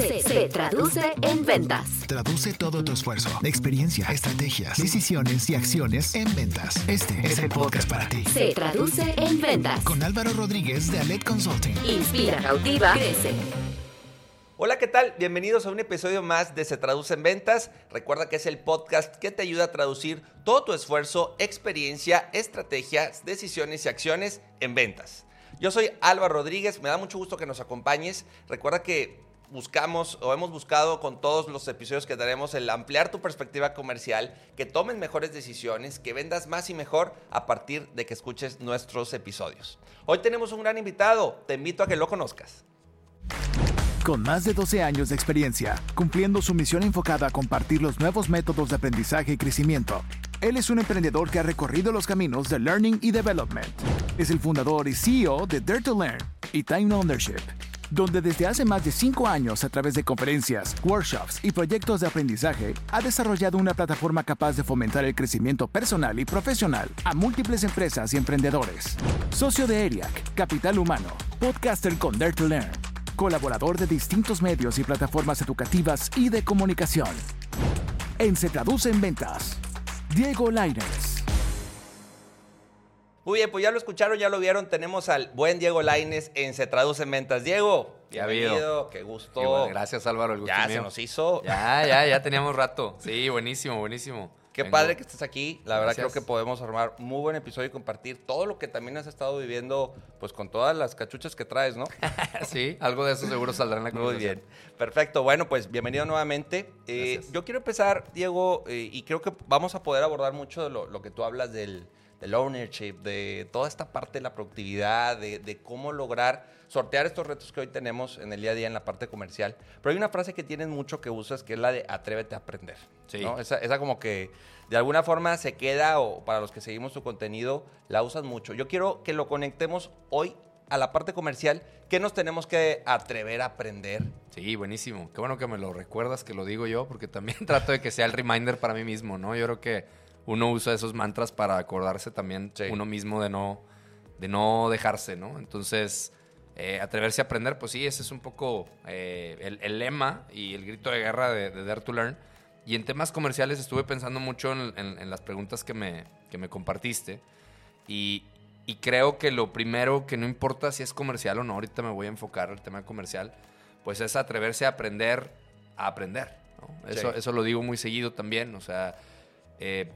se, se traduce en ventas. Traduce todo tu esfuerzo, experiencia, estrategias, decisiones y acciones en ventas. Este es el podcast para ti. Se traduce en ventas. Con Álvaro Rodríguez de Alet Consulting. Inspira, cautiva, crece. Hola, ¿qué tal? Bienvenidos a un episodio más de Se Traduce en Ventas. Recuerda que es el podcast que te ayuda a traducir todo tu esfuerzo, experiencia, estrategias, decisiones y acciones en ventas. Yo soy Álvaro Rodríguez, me da mucho gusto que nos acompañes. Recuerda que buscamos o hemos buscado con todos los episodios que daremos el ampliar tu perspectiva comercial, que tomes mejores decisiones, que vendas más y mejor a partir de que escuches nuestros episodios. Hoy tenemos un gran invitado, te invito a que lo conozcas. Con más de 12 años de experiencia, cumpliendo su misión enfocada a compartir los nuevos métodos de aprendizaje y crecimiento, él es un emprendedor que ha recorrido los caminos de Learning y Development. Es el fundador y CEO de Dare to Learn y Time Ownership, donde desde hace más de 5 años a través de conferencias, workshops y proyectos de aprendizaje ha desarrollado una plataforma capaz de fomentar el crecimiento personal y profesional a múltiples empresas y emprendedores. Socio de ERIAC, Capital Humano, podcaster con Dare to Learn, colaborador de distintos medios y plataformas educativas y de comunicación. En Se Traduce en Ventas, Diego Lainez. Muy bien, pues ya lo escucharon, ya lo vieron. Tenemos al buen Diego Laines en Se Traduce en Ventas. Diego, Ya bienvenido, qué gusto. Qué bueno, gracias Álvaro, el gusto ya mío. se nos hizo. Ya, ya, ya teníamos rato. Sí, buenísimo, buenísimo. Qué Vengo- padre que estés aquí. La verdad Gracias. creo que podemos armar muy buen episodio y compartir todo lo que también has estado viviendo, pues con todas las cachuchas que traes, ¿no? sí, algo de eso seguro saldrá en la Muy conversación. bien. Perfecto. Bueno, pues bienvenido nuevamente. Eh, yo quiero empezar, Diego, eh, y creo que vamos a poder abordar mucho de lo, lo que tú hablas del, del ownership, de toda esta parte de la productividad, de, de cómo lograr sortear estos retos que hoy tenemos en el día a día en la parte comercial. Pero hay una frase que tienes mucho que usas, que es la de atrévete a aprender. Sí. ¿no? Esa, esa como que de alguna forma se queda, o para los que seguimos tu contenido, la usas mucho. Yo quiero que lo conectemos hoy a la parte comercial. ¿Qué nos tenemos que atrever a aprender? Sí, buenísimo. Qué bueno que me lo recuerdas, que lo digo yo, porque también trato de que sea el reminder para mí mismo, ¿no? Yo creo que uno usa esos mantras para acordarse también Sí. uno mismo de no, de no dejarse, ¿no? Entonces, eh, atreverse a aprender, pues sí, ese es un poco eh, el, el lema y el grito de guerra de, de Dare to Learn. Y en temas comerciales estuve pensando mucho en, en- en las preguntas que me, que me compartiste. Y, y creo que lo primero que no importa si es comercial o no, ahorita me voy a enfocar el tema comercial, pues es atreverse a aprender a aprender. ¿no? Eso, Sí. eso lo digo muy seguido también. O sea, eh,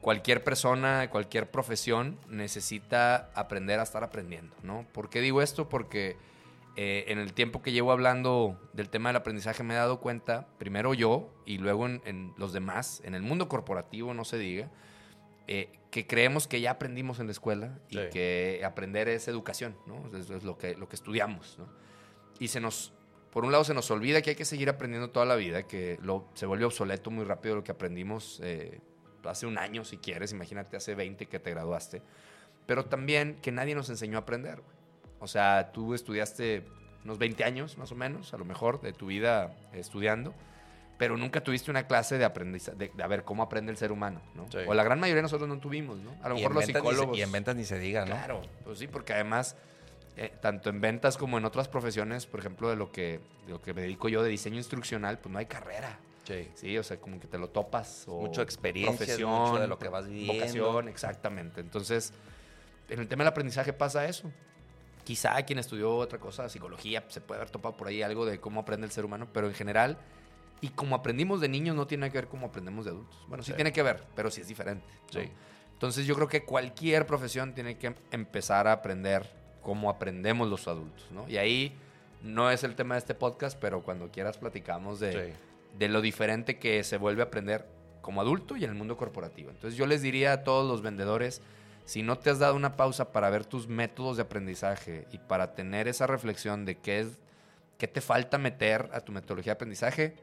cualquier persona, cualquier profesión necesita aprender a estar aprendiendo. ¿no? ¿Por qué digo esto? Porque eh, en el tiempo que llevo hablando del tema del aprendizaje me he dado cuenta, primero yo y luego en, en los demás, en el mundo corporativo, no se diga, eh, que creemos que ya aprendimos en la escuela y Sí. que aprender es educación, ¿no? Eso es lo que, lo que estudiamos, ¿no? Y se nos, por un lado se nos olvida que hay que seguir aprendiendo toda la vida, que lo, se vuelve obsoleto muy rápido lo que aprendimos eh, hace un año, si quieres, imagínate hace 20 que te graduaste, pero también que nadie nos enseñó a aprender, güey. O sea, tú estudiaste unos 20 años más o menos, a lo mejor, de tu vida estudiando, pero nunca tuviste una clase de aprendizaje, de, de a ver cómo aprende el ser humano, ¿no? Sí. O la gran mayoría de nosotros no tuvimos, ¿no? A lo mejor los se- psicólogos. y en ventas ni se diga, ¿no? Claro, pues sí, porque además, eh, tanto en ventas como en otras profesiones, por ejemplo, de lo que, de lo que me dedico yo de diseño instruccional, pues no hay carrera. Sí. Sí, o sea, como que te lo topas. O Mucho experiencia, es profesión, mucho de lo que vas viviendo. Vocación, exactamente. Entonces, en el tema del aprendizaje pasa eso. Quizá quien estudió otra cosa, psicología, se puede haber topado por ahí algo de cómo aprende el ser humano, pero en general, y como aprendimos de niños, no tiene que ver cómo aprendemos de adultos. Bueno, sí, Sí. tiene que ver, pero sí es diferente. ¿no? Sí. Entonces yo creo que cualquier profesión tiene que empezar a aprender cómo aprendemos los adultos, ¿no? Y ahí no es el tema de este podcast, pero cuando quieras platicamos de, Sí. De lo diferente que se vuelve a aprender como adulto y en el mundo corporativo. Entonces yo les diría a todos los vendedores, si no te has dado una pausa para ver tus métodos de aprendizaje y para tener esa reflexión de qué es qué te falta meter a tu metodología de aprendizaje,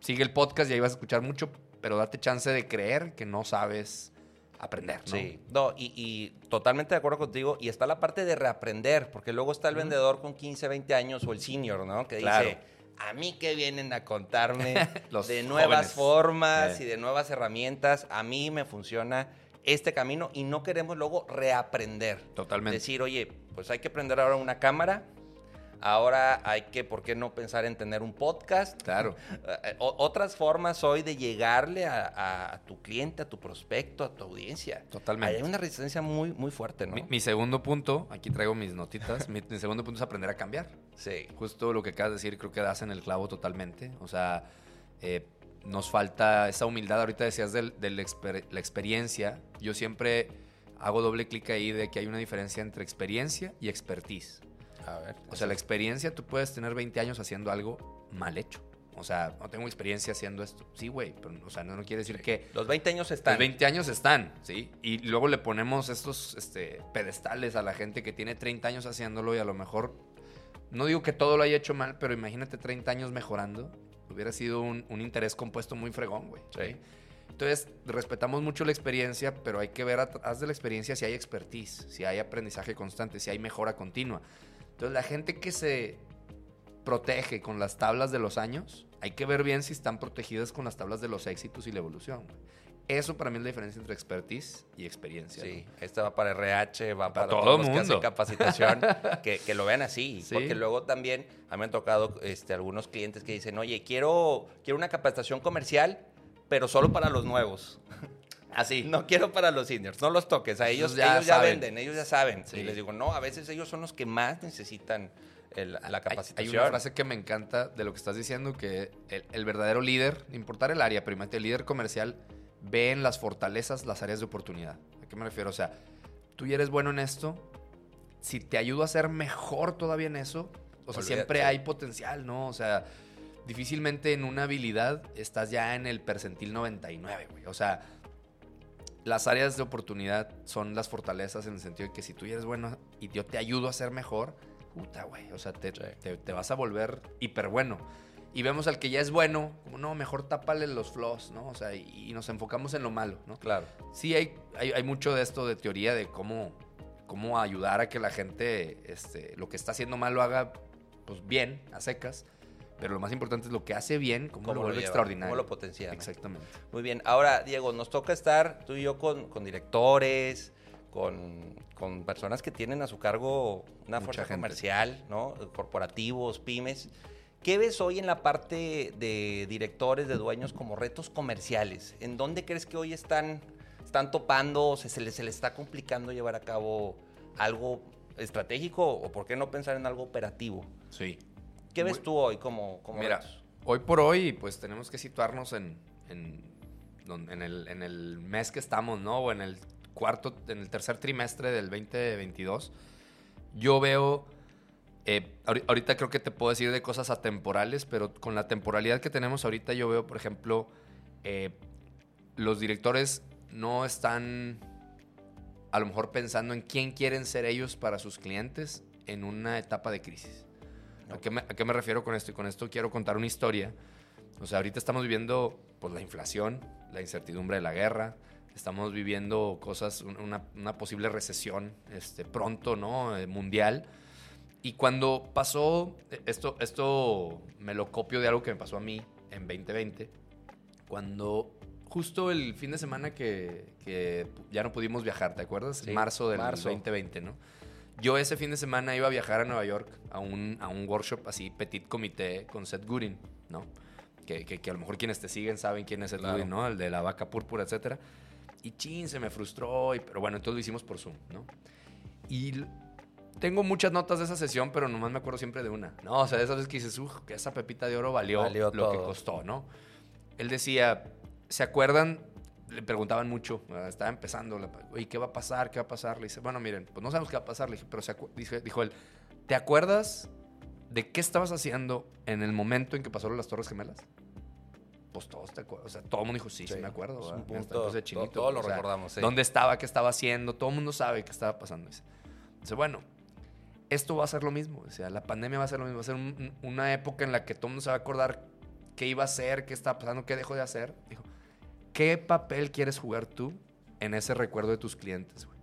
sigue el podcast y ahí vas a escuchar mucho, pero date chance de creer que no sabes aprender, ¿no? Sí, no, y, y totalmente de acuerdo contigo. Y está la parte de reaprender, porque luego está el vendedor con 15, 20 años o el senior, ¿no? Que Claro. dice, a mí que vienen a contarme Los de nuevas jóvenes. formas Eh. y de nuevas herramientas. A mí me funciona este camino y no queremos luego reaprender. Totalmente. Decir, oye, pues hay que aprender ahora una cámara, Ahora hay que, ¿por qué no pensar en tener un podcast? Claro. Eh, o- otras formas hoy de llegarle a, a- a tu cliente, a tu prospecto, a tu audiencia. Totalmente. Hay una resistencia muy, muy fuerte, ¿no? Mi, mi segundo punto, aquí traigo mis notitas, mi, mi segundo punto es aprender a cambiar. Sí. Justo lo que acabas de decir, creo que das en el clavo totalmente. O sea, eh, nos falta esa humildad. Ahorita decías de la experiencia. Yo siempre hago doble clic ahí de que hay una diferencia entre experiencia y expertise. A ver. O sea, la experiencia, tú puedes tener 20 años haciendo algo mal hecho. O sea, no tengo experiencia haciendo esto. Sí, güey, pero o sea, no, no quiere decir que Los 20 años están. los 20 años están, ¿sí? Y luego le ponemos estos este, pedestales a la gente que tiene 30 años haciéndolo y a lo mejor, no digo que todo lo haya hecho mal, pero imagínate 30 años mejorando. Hubiera sido un, un interés compuesto muy fregón, güey. Sí. Entonces, respetamos mucho la experiencia, pero hay que ver atrás de la experiencia si hay expertise, si hay aprendizaje constante, si hay mejora continua. Entonces, la gente que se protege con las tablas de los años, hay que ver bien si están protegidas con las tablas de los éxitos y la evolución. güey. Eso para mí es la diferencia entre expertise y experiencia. Sí, ¿no? esta va para RH, va para, todo todos los que mundo. hacen capacitación, que, que lo vean así. Sí. Porque luego también a mí me han tocado este, algunos clientes que dicen, oye, quiero, quiero una capacitación comercial, pero solo para los nuevos. Así. No quiero para los seniors, no los toques. A ellos, Ellos ya ellos ya saben. venden, ellos ya saben. Sí. Y les digo, no, a veces ellos son los que más necesitan el- la capacitación. Hay, una frase que me encanta de lo que estás diciendo, que el, el verdadero líder, importar el área, pero el líder comercial ve en las fortalezas las áreas de oportunidad. ¿A qué me refiero? O sea, tú ya eres bueno en esto, si te ayudo a ser mejor todavía en eso, o sea, Olvídate. siempre hay potencial, ¿no? O sea, difícilmente en una habilidad estás ya en el percentil 99, güey. O sea, las áreas de oportunidad son las fortalezas en el sentido de que si tú eres bueno y yo te ayudo a ser mejor, puta, güey. O sea, te, Sí. te- te vas a volver hiper bueno. Y vemos al que ya es bueno, como no, mejor tápale los flaws, ¿no? O sea, y, y nos enfocamos en lo malo, ¿no? Claro. Sí, hay, hay, hay mucho de esto de teoría de cómo, cómo ayudar a que la gente este, lo que está haciendo mal lo haga pues bien, a secas. Pero lo más importante es lo que hace bien, cómo, lo vuelve lleva? extraordinario. ¿Cómo lo potencia? Exactamente. Muy bien. Ahora, Diego, nos toca estar tú y yo con, con directores, con, con personas que tienen a su cargo una Mucha fuerza gente. comercial, ¿no? Corporativos, pymes. ¿Qué ves hoy en la parte de directores, de dueños como retos comerciales? ¿En dónde crees que hoy están, están topando, o se, se les, se les está complicando llevar a cabo algo estratégico o por qué no pensar en algo operativo? Sí. ¿Qué ves tú hoy como, como Mira, retos? hoy por hoy, pues tenemos que situarnos en, en, el, en el mes que estamos, ¿no? O en el cuarto, en el tercer trimestre del 2022. Yo veo, eh, ahori- ahorita creo que te puedo decir de cosas atemporales, pero con la temporalidad que tenemos ahorita, yo veo, por ejemplo, eh, los directores no están a lo mejor pensando en quién quieren ser ellos para sus clientes en una etapa de crisis. ¿A qué, me, a qué me refiero con esto? Y con esto quiero contar una historia. O sea, ahorita estamos viviendo pues, la inflación, la incertidumbre de la guerra, estamos viviendo cosas, un- una, una posible recesión este, pronto, ¿no? Eh, mundial. Y cuando pasó, eh, esto, esto me lo copio de algo que me pasó a mí en 2020, cuando justo el fin de semana que, que ya no pudimos viajar, ¿te acuerdas? Sí, marzo del marzo. 2020, ¿no? Yo ese fin de semana iba a viajar a Nueva York a un, a un workshop así, petit comité, con Seth Godin, ¿no? Que, que- que a lo mejor quienes te siguen saben quién es Seth Claro. Godin, ¿no? El de la vaca púrpura, etcétera. Y chin, se me frustró, y- pero bueno, entonces lo hicimos por Zoom, ¿no? Y tengo muchas notas de esa sesión, pero nomás me acuerdo siempre de una, ¿no? O sea, de esas veces que dices, uff, que esa pepita de oro valió, Valió lo que costó, ¿no? Él decía, ¿se acuerdan? Le preguntaban mucho, ¿verdad? estaba empezando, oye, ¿qué va a pasar? ¿Qué va a pasar? Le dice, bueno, miren, pues no sabemos qué va a pasar, le dije, pero se dice- dijo él, ¿te acuerdas de qué estabas haciendo en el momento en que pasaron las Torres Gemelas? Pues todos te acuerdas, o sea, todo el mundo dijo, sí, sí, Sí, me acuerdo. es ¿verdad? un Mira, hasta punto- me puse to- chinito, todos lo o sea, recordamos, sí. ¿Dónde estaba? ¿Qué estaba haciendo? Todo el mundo sabe qué estaba pasando. Dice, Dice, bueno, esto va a ser lo mismo. O sea, la pandemia va a ser lo mismo. Va a ser un- un- una época en la que todo el mundo se va a acordar qué iba a hacer, qué estaba pasando, qué dejó de hacer. Dijo, ¿qué papel quieres jugar tú en ese recuerdo de tus clientes, güey?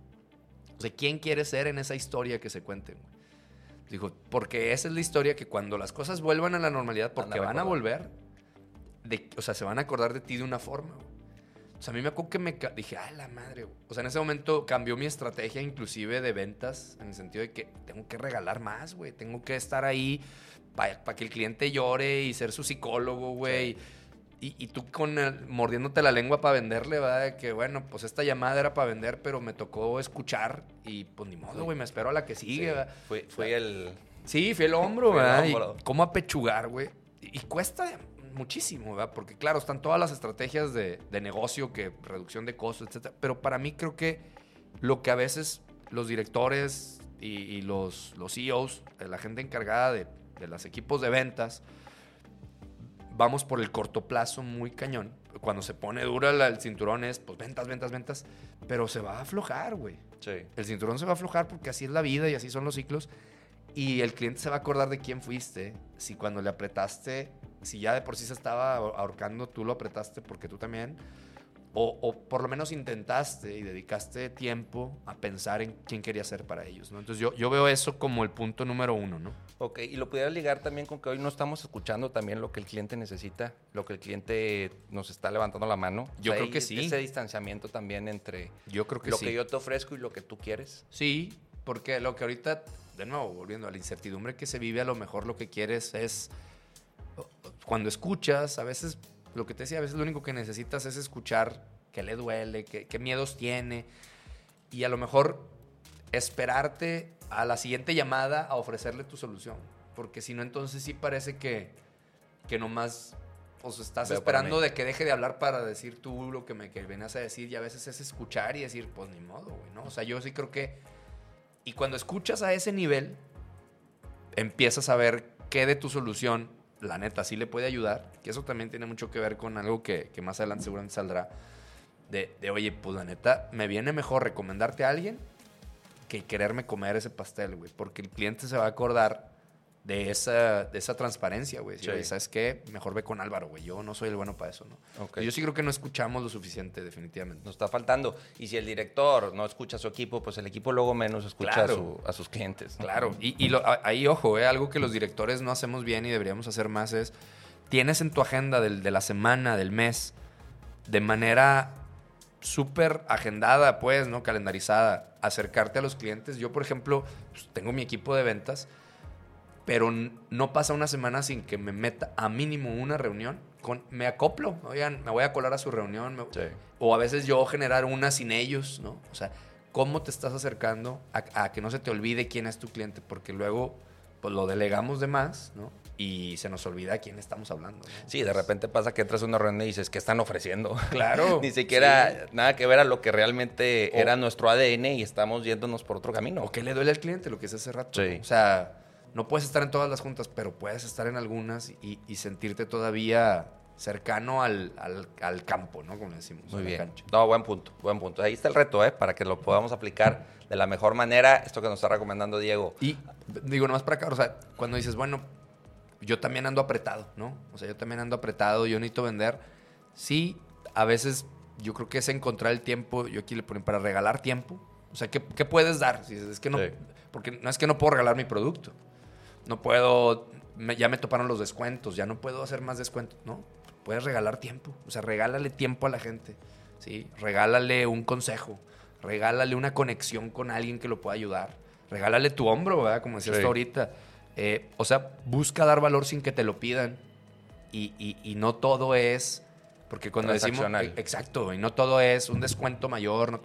O sea, ¿quién quieres ser en esa historia que se cuenten, güey? Dijo, porque esa es la historia que cuando las cosas vuelvan a la normalidad, porque Van a van a recordar. volver, de, o sea, se van a acordar de ti de una forma, güey. O sea, a mí me acuerdo que me dije, ay, la madre. güey". O sea, en ese momento cambió mi estrategia inclusive de ventas, en el sentido de que tengo que regalar más, güey. Tengo que estar ahí para que el cliente llore y ser su psicólogo, güey. Y, y tú con el- mordiéndote la lengua para venderle, ¿verdad? De que, bueno, pues esta llamada era para vender, pero me tocó escuchar y pues ni modo, güey, me espero a la que sigue, Sí, ¿verdad? fui, fui el... Sí, fui el hombro, el ¿verdad? hombro. Y cómo apechugar, güey. Y, y cuesta muchísimo, ¿verdad? Porque, claro, están todas las estrategias de, de negocio, que reducción de costos, etcétera. Pero para mí creo que lo que a veces los directores y, y los, los CEOs, eh, la gente encargada de, de los equipos de ventas, vamos por el corto plazo muy cañón. Cuando se pone dura la- el cinturón es, pues, ventas, ventas, ventas. Pero se va a aflojar, güey. Sí. El cinturón se va a aflojar porque así es la vida y así son los ciclos. Y el cliente se va a acordar de quién fuiste. Si cuando le apretaste, si ya de por sí se estaba ahor- ahorcando, tú lo apretaste porque tú también. O, o por lo menos intentaste y dedicaste tiempo a pensar en quién quería ser para ellos. ¿no? Entonces yo, yo veo eso como el punto número uno. ¿no? Ok, y lo pudieras ligar también con que hoy no estamos escuchando también lo que el cliente necesita, lo que el cliente nos está levantando la mano. Yo creo que sí. Ese distanciamiento también entre Yo creo que lo sí. que yo te ofrezco y lo que tú quieres. Sí, porque lo que ahorita, de nuevo, volviendo a la incertidumbre que se vive, a lo mejor lo que quieres es, cuando escuchas, a veces, lo que te decía, a veces lo único que necesitas es escuchar qué le duele, qué, qué miedos tiene, y a lo mejor esperarte a la siguiente llamada a ofrecerle tu solución, porque si no, entonces sí parece que, que nomás... Pues estás Veo esperando de que deje de hablar para decir tú lo que me que venías a decir y a veces es escuchar y decir, pues ni modo, güey, ¿no? O sea, yo sí creo que y cuando escuchas a ese nivel, empiezas a ver qué de tu solución, la neta, sí le puede ayudar. Que eso también tiene mucho que ver con algo que, que más adelante seguramente saldrá. De, de, oye, pues la neta, me viene mejor recomendarte a alguien que quererme comer ese pastel, güey. Porque el cliente se va a acordar de esa, de esa transparencia, güey. Sí. "Oye, ¿Sabes qué? Mejor ve con Álvaro, güey. Yo no soy el bueno para eso, ¿no? Yo sí creo que no escuchamos lo suficiente, definitivamente. Nos está faltando. Y si el director no escucha a su equipo, pues el equipo luego menos escucha Claro. a, su- a sus clientes. Claro, y, y lo- ahí ojo, eh, algo que los directores no hacemos bien y deberíamos hacer más es, tienes en tu agenda del- de la semana, del mes, de manera súper agendada, pues, ¿no? Calendarizada, acercarte a los clientes. Yo, por ejemplo, pues, tengo mi equipo de ventas, pero no pasa una semana sin que me meta a mínimo una reunión. Con, me acoplo, oigan, me voy a colar a su reunión. me- Sí. o a veces yo generar una sin ellos, ¿no? O sea, ¿cómo te estás acercando a, a que no se te olvide quién es tu cliente? Porque luego, pues lo delegamos de más, ¿no? Y se nos olvida a quién estamos hablando. ¿no? Sí, de repente pasa que entras a una reunión y dices, ¿qué están ofreciendo? Claro. Ni siquiera Sí. nada que ver a lo que realmente O- era nuestro ADN y estamos yéndonos por otro camino. ¿O qué le duele al cliente? Lo que es hace rato. Sí. ¿no? O sea, no puedes estar en todas las juntas, pero puedes estar en algunas y, y sentirte todavía cercano al, al- al campo, ¿no? Como decimos. Muy bien. cancha. No, buen punto, buen punto. Ahí está el reto, ¿eh? Para que lo podamos aplicar de la mejor manera. Esto que nos está recomendando Diego. Y digo, nomás para acá, o sea, cuando dices, bueno, yo también ando apretado, ¿no? O sea, yo también ando apretado, yo necesito vender. Sí, a veces yo creo que es encontrar el tiempo, yo aquí le ponen para regalar tiempo. O sea, ¿qué, qué puedes dar? Si es que no, Sí. porque no es que no puedo regalar mi producto. No puedo, me- ya me toparon los descuentos, ya no puedo hacer más descuentos, ¿no? Puedes regalar tiempo, o sea, regálale tiempo a la gente, ¿sí? Regálale un consejo, regálale una conexión con alguien que lo pueda ayudar, regálale tu hombro, ¿verdad? Como decías Sí. tú ahorita. Eh, o sea, busca dar valor sin que te lo pidan y, y- y no todo es, porque cuando decimos, Transaccional. e- exacto, y no todo es un descuento mayor, no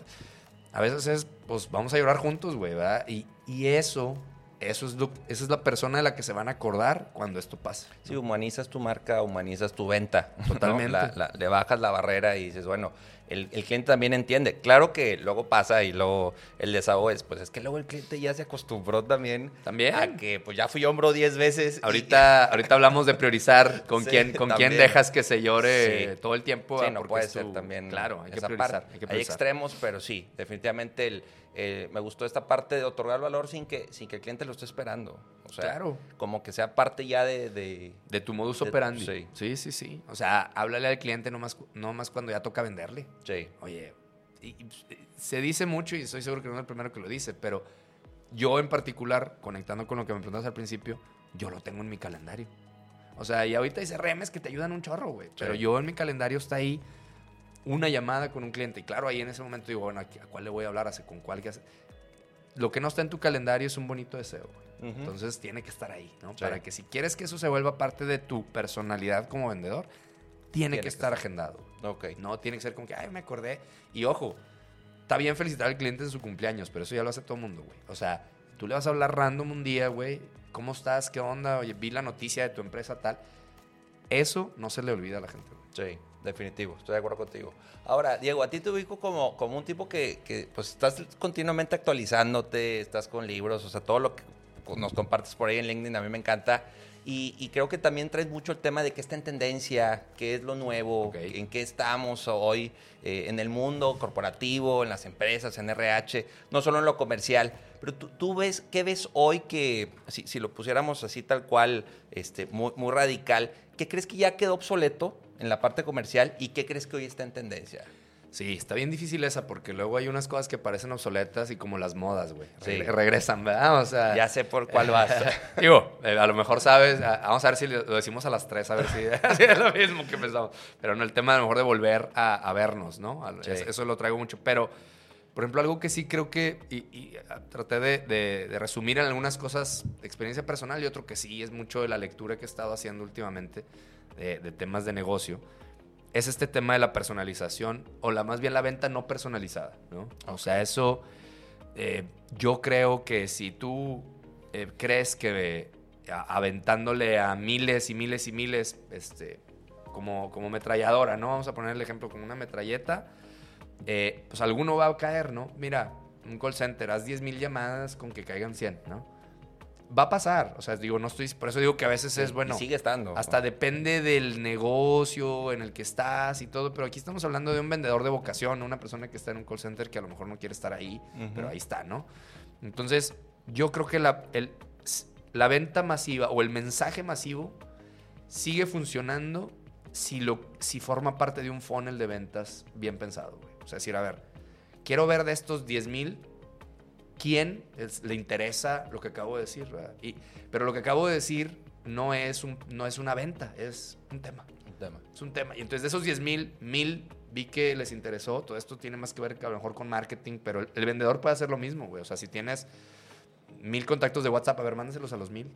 a veces es, pues vamos a llorar juntos, güey, ¿verdad? Y, y eso, eso es lo, esa es la persona de la que se van a acordar cuando esto pase. Sí, humanizas tu marca, humanizas tu venta. ¿no? Totalmente. La- la- le bajas la barrera y dices, bueno, el, el cliente también entiende. Claro que luego pasa y luego el desahogo es, pues es que luego el cliente ya se acostumbró también. También. A que pues ya fui hombro 10 veces. y- Ahorita, ahorita hablamos de priorizar con Sí, quién, con quién dejas que se llore Sí. todo el tiempo. Sí, no puede ser tu- también. Claro, hay que priorizar. hay que Hay priorizar. extremos, pero sí, definitivamente el, eh, me gustó esta parte de otorgar valor sin que, sin que el cliente lo esté esperando. O sea, Claro. como que sea parte ya de. de- De tu modus De- operandi. sí. sí, sí, sí. O sea, háblale al cliente no más, no más cuando ya toca venderle. sí. Oye, y- y se dice mucho y estoy seguro que no es el primero que lo dice, pero yo en particular, conectando con lo que me preguntabas al principio, yo lo tengo en mi calendario. O sea, y ahorita dice remes que te ayudan un chorro, güey. Pero yo en mi calendario está ahí una llamada con un cliente. Y claro, ahí en ese momento digo, bueno, ¿a cuál le voy a hablar? ¿Hace con cuál? Qué hace? Lo que no está en tu calendario es un bonito deseo. Ujú. Entonces tiene que estar ahí, ¿no? Sí. Para que si quieres que eso se vuelva parte de tu personalidad como vendedor, tiene, Tiene que estar agendado. Ok. No tiene que ser como que, ay, me acordé. Y ojo, está bien felicitar al cliente en su cumpleaños, pero eso ya lo hace todo el mundo, güey. O sea, tú le vas a hablar random un día, güey. ¿Cómo estás? ¿Qué onda? Oye, vi la noticia de tu empresa tal. Eso no se le olvida a la gente, güey. Sí, definitivo, estoy de acuerdo contigo. Ahora, Diego, a ti te ubico como, como un tipo que, que, pues estás continuamente actualizándote, estás con libros, o sea, todo lo que nos compartes por ahí en LinkedIn a mí me encanta. Y, y creo que también traes mucho el tema de qué está en tendencia, qué es lo nuevo, Ok. en qué estamos hoy eh, en el mundo corporativo, en las empresas, en RH, no solo en lo comercial. Pero tú, tú ves, ¿qué ves hoy que, si, si lo pusiéramos así tal cual, este, muy, muy radical, ¿qué crees que ya quedó obsoleto en la parte comercial y qué crees que hoy está en tendencia? Sí, está bien difícil esa porque luego hay unas cosas que parecen obsoletas y como las modas, güey. Sí. Regre- regresan, ¿verdad? O sea, Ya sé por cuál vas. Digo, eh, a lo mejor sabes, vamos a ver si lo decimos a las tres, a ver si, si es lo mismo que pensamos. Pero no, el tema a lo mejor de volver a, a vernos, ¿no? Sí. Eso lo traigo mucho. Pero, por ejemplo, algo que sí creo que, y, y, traté de, de- de resumir en algunas cosas de experiencia personal y otro que sí es mucho de la lectura que he estado haciendo últimamente de, de temas de negocio, es este tema de la personalización o la más bien la venta no personalizada, ¿no? O sea, eso eh, yo creo que si tú eh, crees que eh, aventándole a miles y miles y miles, este, como, como metralladora, ¿no? Vamos a poner el ejemplo con una metralleta, pues alguno va a caer, ¿no? Mira, un call center, haz 10 mil llamadas con que caigan 100, ¿no? Va a pasar, o sea, digo, no estoy, por eso digo que a veces es bueno. Y sigue estando. Hasta depende del negocio en el que estás y todo, pero aquí estamos hablando de un vendedor de vocación, una persona que está en un call center que a lo mejor no quiere estar ahí, pero ahí está, ¿no? Entonces, yo creo que la, el- la venta masiva o el mensaje masivo sigue funcionando si, lo, si forma parte de un funnel de ventas bien pensado, güey. O sea, decir, a ver, quiero ver de estos 10 mil, ¿quién es- le interesa lo que acabo de decir? ¿verdad? Y, pero lo que acabo de decir no es, un, no es una venta, es un tema. Un tema. Es un tema. Y entonces de esos 10 mil, mil vi que les interesó. Todo esto tiene más que ver que a lo mejor con marketing, pero el, el vendedor puede hacer lo mismo, güey. O sea, si tienes mil contactos de WhatsApp, a ver, mándaselos a los mil.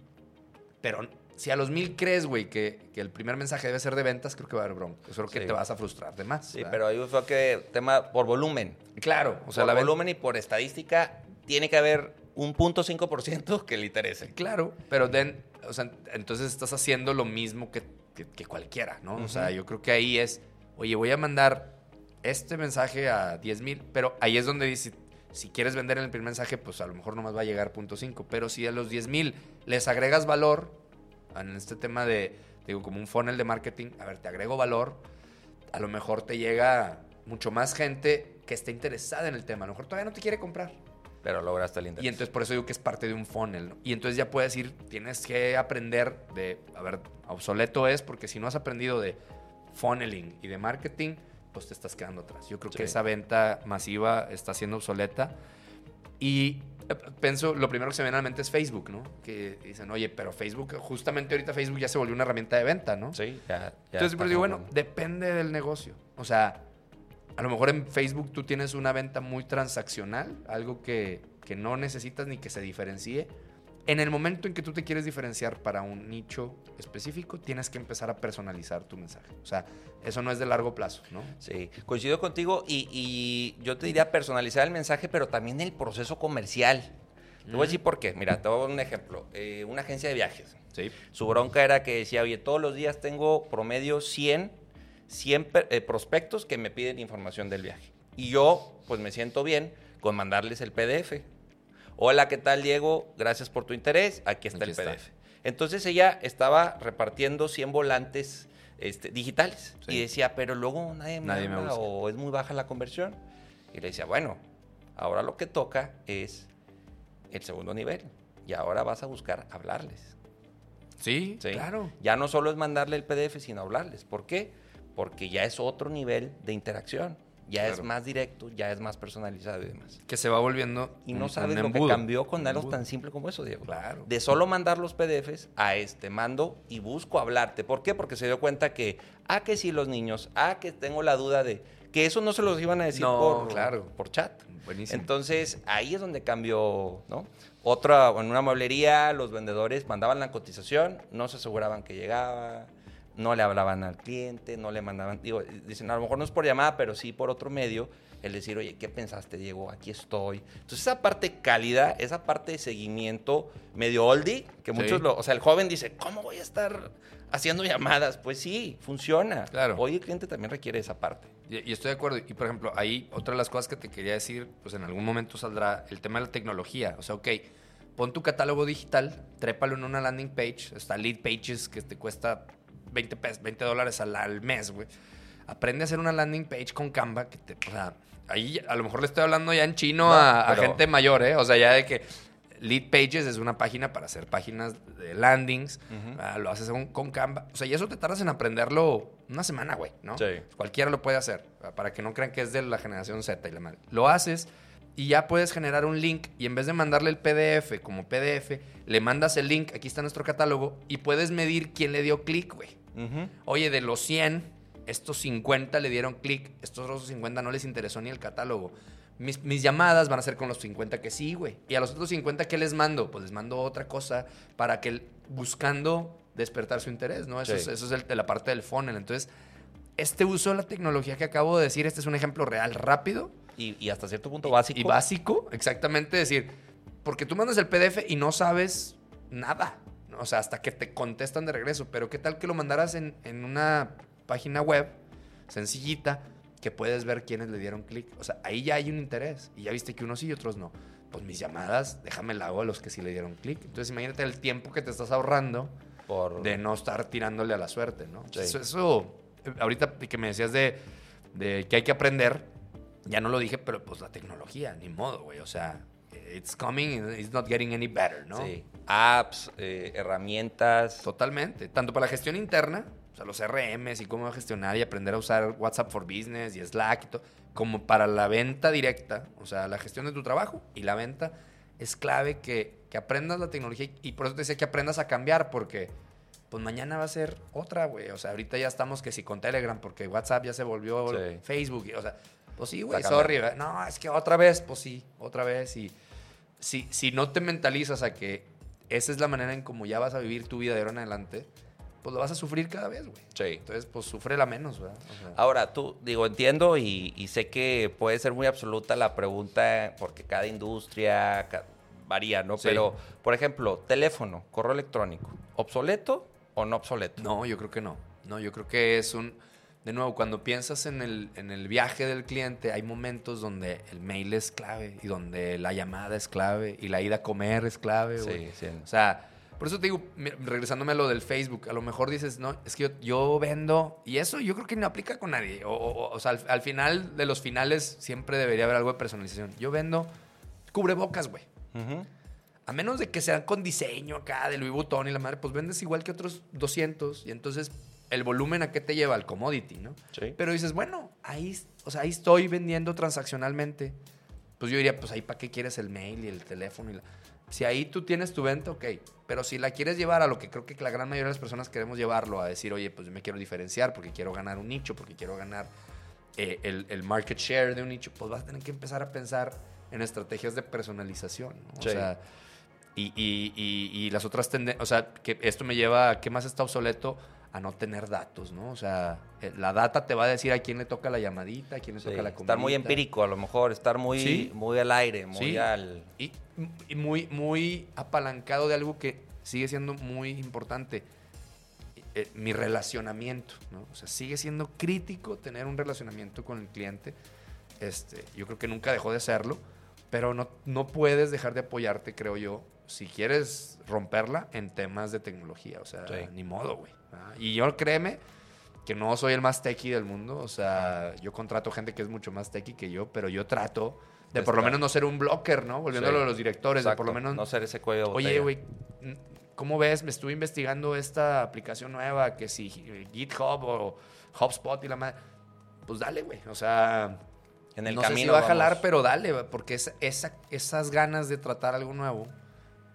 Pero si a los mil crees, güey, que, que el primer mensaje debe ser de ventas, creo que va a haber bronca. Yo creo que Sí. te vas a frustrar de más. Sí, ¿verdad? pero ahí fue que tema por volumen. Claro, o sea, por la volumen y por estadística tiene que haber un punto 5% que le interese. Claro, pero den, o sea, entonces estás haciendo lo mismo que, que- que cualquiera, ¿no? O sea, yo creo que ahí es, oye, voy a mandar este mensaje a 10 mil, pero ahí es donde dice, si quieres vender en el primer mensaje, pues a lo mejor nomás va a llegar punto 5, pero si a los 10 mil les agregas valor, en este tema de, digo, como un funnel de marketing, a ver, te agrego valor, a lo mejor te llega mucho más gente que esté interesada en el tema, a lo mejor todavía no te quiere comprar. Pero lograste el interés. Y entonces por eso digo que es parte de un funnel. ¿no? Y entonces ya puedes ir, tienes que aprender de, a ver, obsoleto es porque si no has aprendido de funneling y de marketing, pues te estás quedando atrás. Yo creo que Sí. esa venta masiva está siendo obsoleta. Y eh, pienso, lo primero que se me viene a la mente es Facebook, ¿no? Que dicen, oye, pero Facebook, justamente ahorita Facebook ya se volvió una herramienta de venta, ¿no? Sí, ya. ya Entonces, pero digo, bueno, depende del negocio. O sea, a lo mejor en Facebook tú tienes una venta muy transaccional, algo que, que no necesitas ni que se diferencie. En el momento en que tú te quieres diferenciar para un nicho específico, tienes que empezar a personalizar tu mensaje. O sea, eso no es de largo plazo, ¿no? Sí, coincido contigo y, y yo te diría personalizar el mensaje, pero también el proceso comercial. Te voy a decir por qué. Mira, te voy a dar un ejemplo. Eh, una agencia de viajes. Sí. Su bronca era que decía, oye, todos los días tengo promedio 100, 100 per- eh, prospectos que me piden información del viaje. Y yo, pues me siento bien con mandarles el PDF. Hola, ¿qué tal, Diego? Gracias por tu interés. Aquí está Aquí el está. PDF. Entonces ella estaba repartiendo 100 volantes este, digitales. Sí. Y decía, pero luego nadie me, Nadie habla o es muy baja la conversión. Y le decía, bueno, ahora lo que toca es el segundo nivel. Y ahora vas a buscar hablarles. Sí, Sí. claro. Ya no solo es mandarle el PDF, sino hablarles. ¿Por qué? Porque ya es otro nivel de interacción. Ya es más directo, ya es más personalizado y demás. Que se va volviendo. Y un- no un sabes lo que cambió con Un algo tan simple como eso, Diego. Claro. De solo mandar los PDFs a este mando y busco hablarte. ¿Por qué? Porque se dio cuenta que, ah, que sí los niños, ah, que tengo la duda de Que eso no se los iban a decir No, por, claro. por chat. Buenísimo. Entonces, ahí es donde cambió, ¿no? Otra, en una mueblería, los vendedores mandaban la cotización, no se aseguraban que llegaba, no le hablaban al cliente, no le mandaban, digo, dicen, a lo mejor no es por llamada, pero sí por otro medio, el decir, oye, ¿qué pensaste, Diego? Aquí estoy. Entonces, esa parte cálida, esa parte de seguimiento medio oldie, que Sí. muchos lo, o sea, el joven dice, ¿cómo voy a estar haciendo llamadas? Pues sí, funciona. Claro. Hoy el cliente también requiere esa parte. Y, y estoy de acuerdo. Y por ejemplo, ahí otra de las cosas que te quería decir, pues en algún momento saldrá el tema de la tecnología. O sea, ok, pon tu catálogo digital, trépalo en una landing page, está Lead Pages que te cuesta 20, pes- 20 dólares al, al mes, güey. Aprende a hacer una landing page con Canva, que te, o sea, ahí a lo mejor le estoy hablando ya en chino No, a, gente mayor, ¿eh? O sea, ya de que Lead Pages es una página para hacer páginas de landings, ah, lo haces con, con Canva. O sea, y eso te tardas en aprenderlo una semana, güey, ¿no? Sí. Cualquiera lo puede hacer, para que no crean que es de la generación Z y la madre. Lo haces y ya puedes generar un link y en vez de mandarle el PDF como PDF, le mandas el link, aquí está nuestro catálogo, y puedes medir quién le dio clic, güey. Oye, de los 100, estos 50 le dieron clic, estos otros 50 no les interesó ni el catálogo. Mis, mis llamadas van a ser con los 50 que sí, güey. Y a los otros 50, ¿qué les mando? Pues les mando otra cosa para que buscando despertar su interés, ¿no? Eso Sí. es, eso es el- de la parte del funnel. Entonces, este uso de la tecnología que acabo de decir, este es un ejemplo real, rápido, Y, y hasta cierto punto básico. y básico, exactamente decir, porque tú mandas el PDF y no sabes nada. O sea, hasta que te contestan de regreso, pero qué tal que lo mandaras en, en una página web sencillita que puedes ver quiénes le dieron clic, o sea, ahí ya hay un interés y ya viste que unos sí y otros no. Pues mis llamadas, déjame la hago a los que sí le dieron clic. Entonces imagínate el tiempo que te estás ahorrando por... de no estar tirándole a la suerte, ¿no? Sí. Eso, eso, eh, ahorita que me decías de, de que hay que aprender, ya no lo dije, pero pues la tecnología, ni modo, güey. O sea, it's coming, it's not getting any better, ¿no? Sí. Apps, eh, herramientas. Totalmente. Tanto para la gestión interna, o sea, los RMs y cómo gestionar y aprender a usar WhatsApp for Business y Slack y todo, como para la venta directa, o sea, la gestión de tu trabajo y la venta, es clave que, que aprendas la tecnología y por eso te decía que aprendas a cambiar porque pues mañana va a ser otra, güey. O sea, ahorita ya estamos que si con Telegram porque WhatsApp ya se volvió Sí. Facebook, y, o sea, pues sí, güey, sorry, no, es que otra vez, pues sí, otra vez y si, si no te mentalizas a que esa es la manera en cómo ya vas a vivir tu vida de ahora en adelante, pues lo vas a sufrir cada vez, güey. Sí. Entonces, pues sufre la menos, ¿verdad? O sea, Ahora, tú, digo, entiendo y, y sé que puede ser muy absoluta la pregunta porque cada industria varía, ¿no? Sí. Pero, por ejemplo, teléfono, correo electrónico, ¿obsoleto o no obsoleto? no, yo creo que no. No, yo creo que es un... De nuevo, cuando piensas en el, en el viaje del cliente, hay momentos donde el mail es clave y donde la llamada es clave y la ida a comer es clave. Sí, sí. O sea, por eso te digo, regresándome a lo del Facebook, a lo mejor dices, no, es que yo, yo vendo, y eso yo creo que no aplica con nadie. O, o- o sea, al, al final de los finales siempre debería haber algo de personalización. Yo vendo cubrebocas, güey. Ujú. A menos de que sean con diseño acá de Louis Vuitton y la madre, pues vendes igual que otros 200 y entonces el volumen a qué te lleva al commodity, ¿no? Sí. Pero dices, bueno, ahí, o sea, ahí estoy vendiendo transaccionalmente. Pues yo diría, pues ahí para qué quieres el mail y el teléfono y la... Si ahí tú tienes tu venta, ok. Pero si la quieres llevar a lo que creo que la gran mayoría de las personas queremos llevarlo, a decir, oye, pues yo me quiero diferenciar porque quiero ganar un nicho, porque quiero ganar eh, el, el market share de un nicho, pues vas a tener que empezar a pensar en estrategias de personalización. ¿no? Sí. O sea, y, y- y- y las otras tendencias, o sea, que esto me lleva a qué más está obsoleto a no tener datos, ¿no? O sea, eh, la data te va a decir a quién le toca la llamadita, a quién le Sí, toca la Estar muy empírico, a lo mejor, estar muy, Sí. muy al aire, muy Sí. al... Y, y muy, muy apalancado de algo que sigue siendo muy importante. eh, mi relacionamiento, ¿no? O sea, sigue siendo crítico tener un relacionamiento con el cliente. Este, yo creo que nunca dejó de serlo, pero no, no puedes dejar de apoyarte, creo yo, si quieres romperla en temas de tecnología. O sea, Sí. ni modo, güey. ¿ah? Y yo créeme que no soy el más techie del mundo. O sea, yo contrato gente que es mucho más techie que yo, pero yo trato de De por lo menos no ser un blocker, ¿no? Volviéndolo Sí. a los directores, de por lo Exacto, menos No ser ese cuello de Oye, güey, ¿cómo ves? Me estuve investigando esta aplicación nueva, que si GitHub o HubSpot y la madre. Pues dale, güey. O sea, En el no sé camino si va a vamos. jalar, pero dale, porque esa, esa- esas ganas de tratar algo nuevo,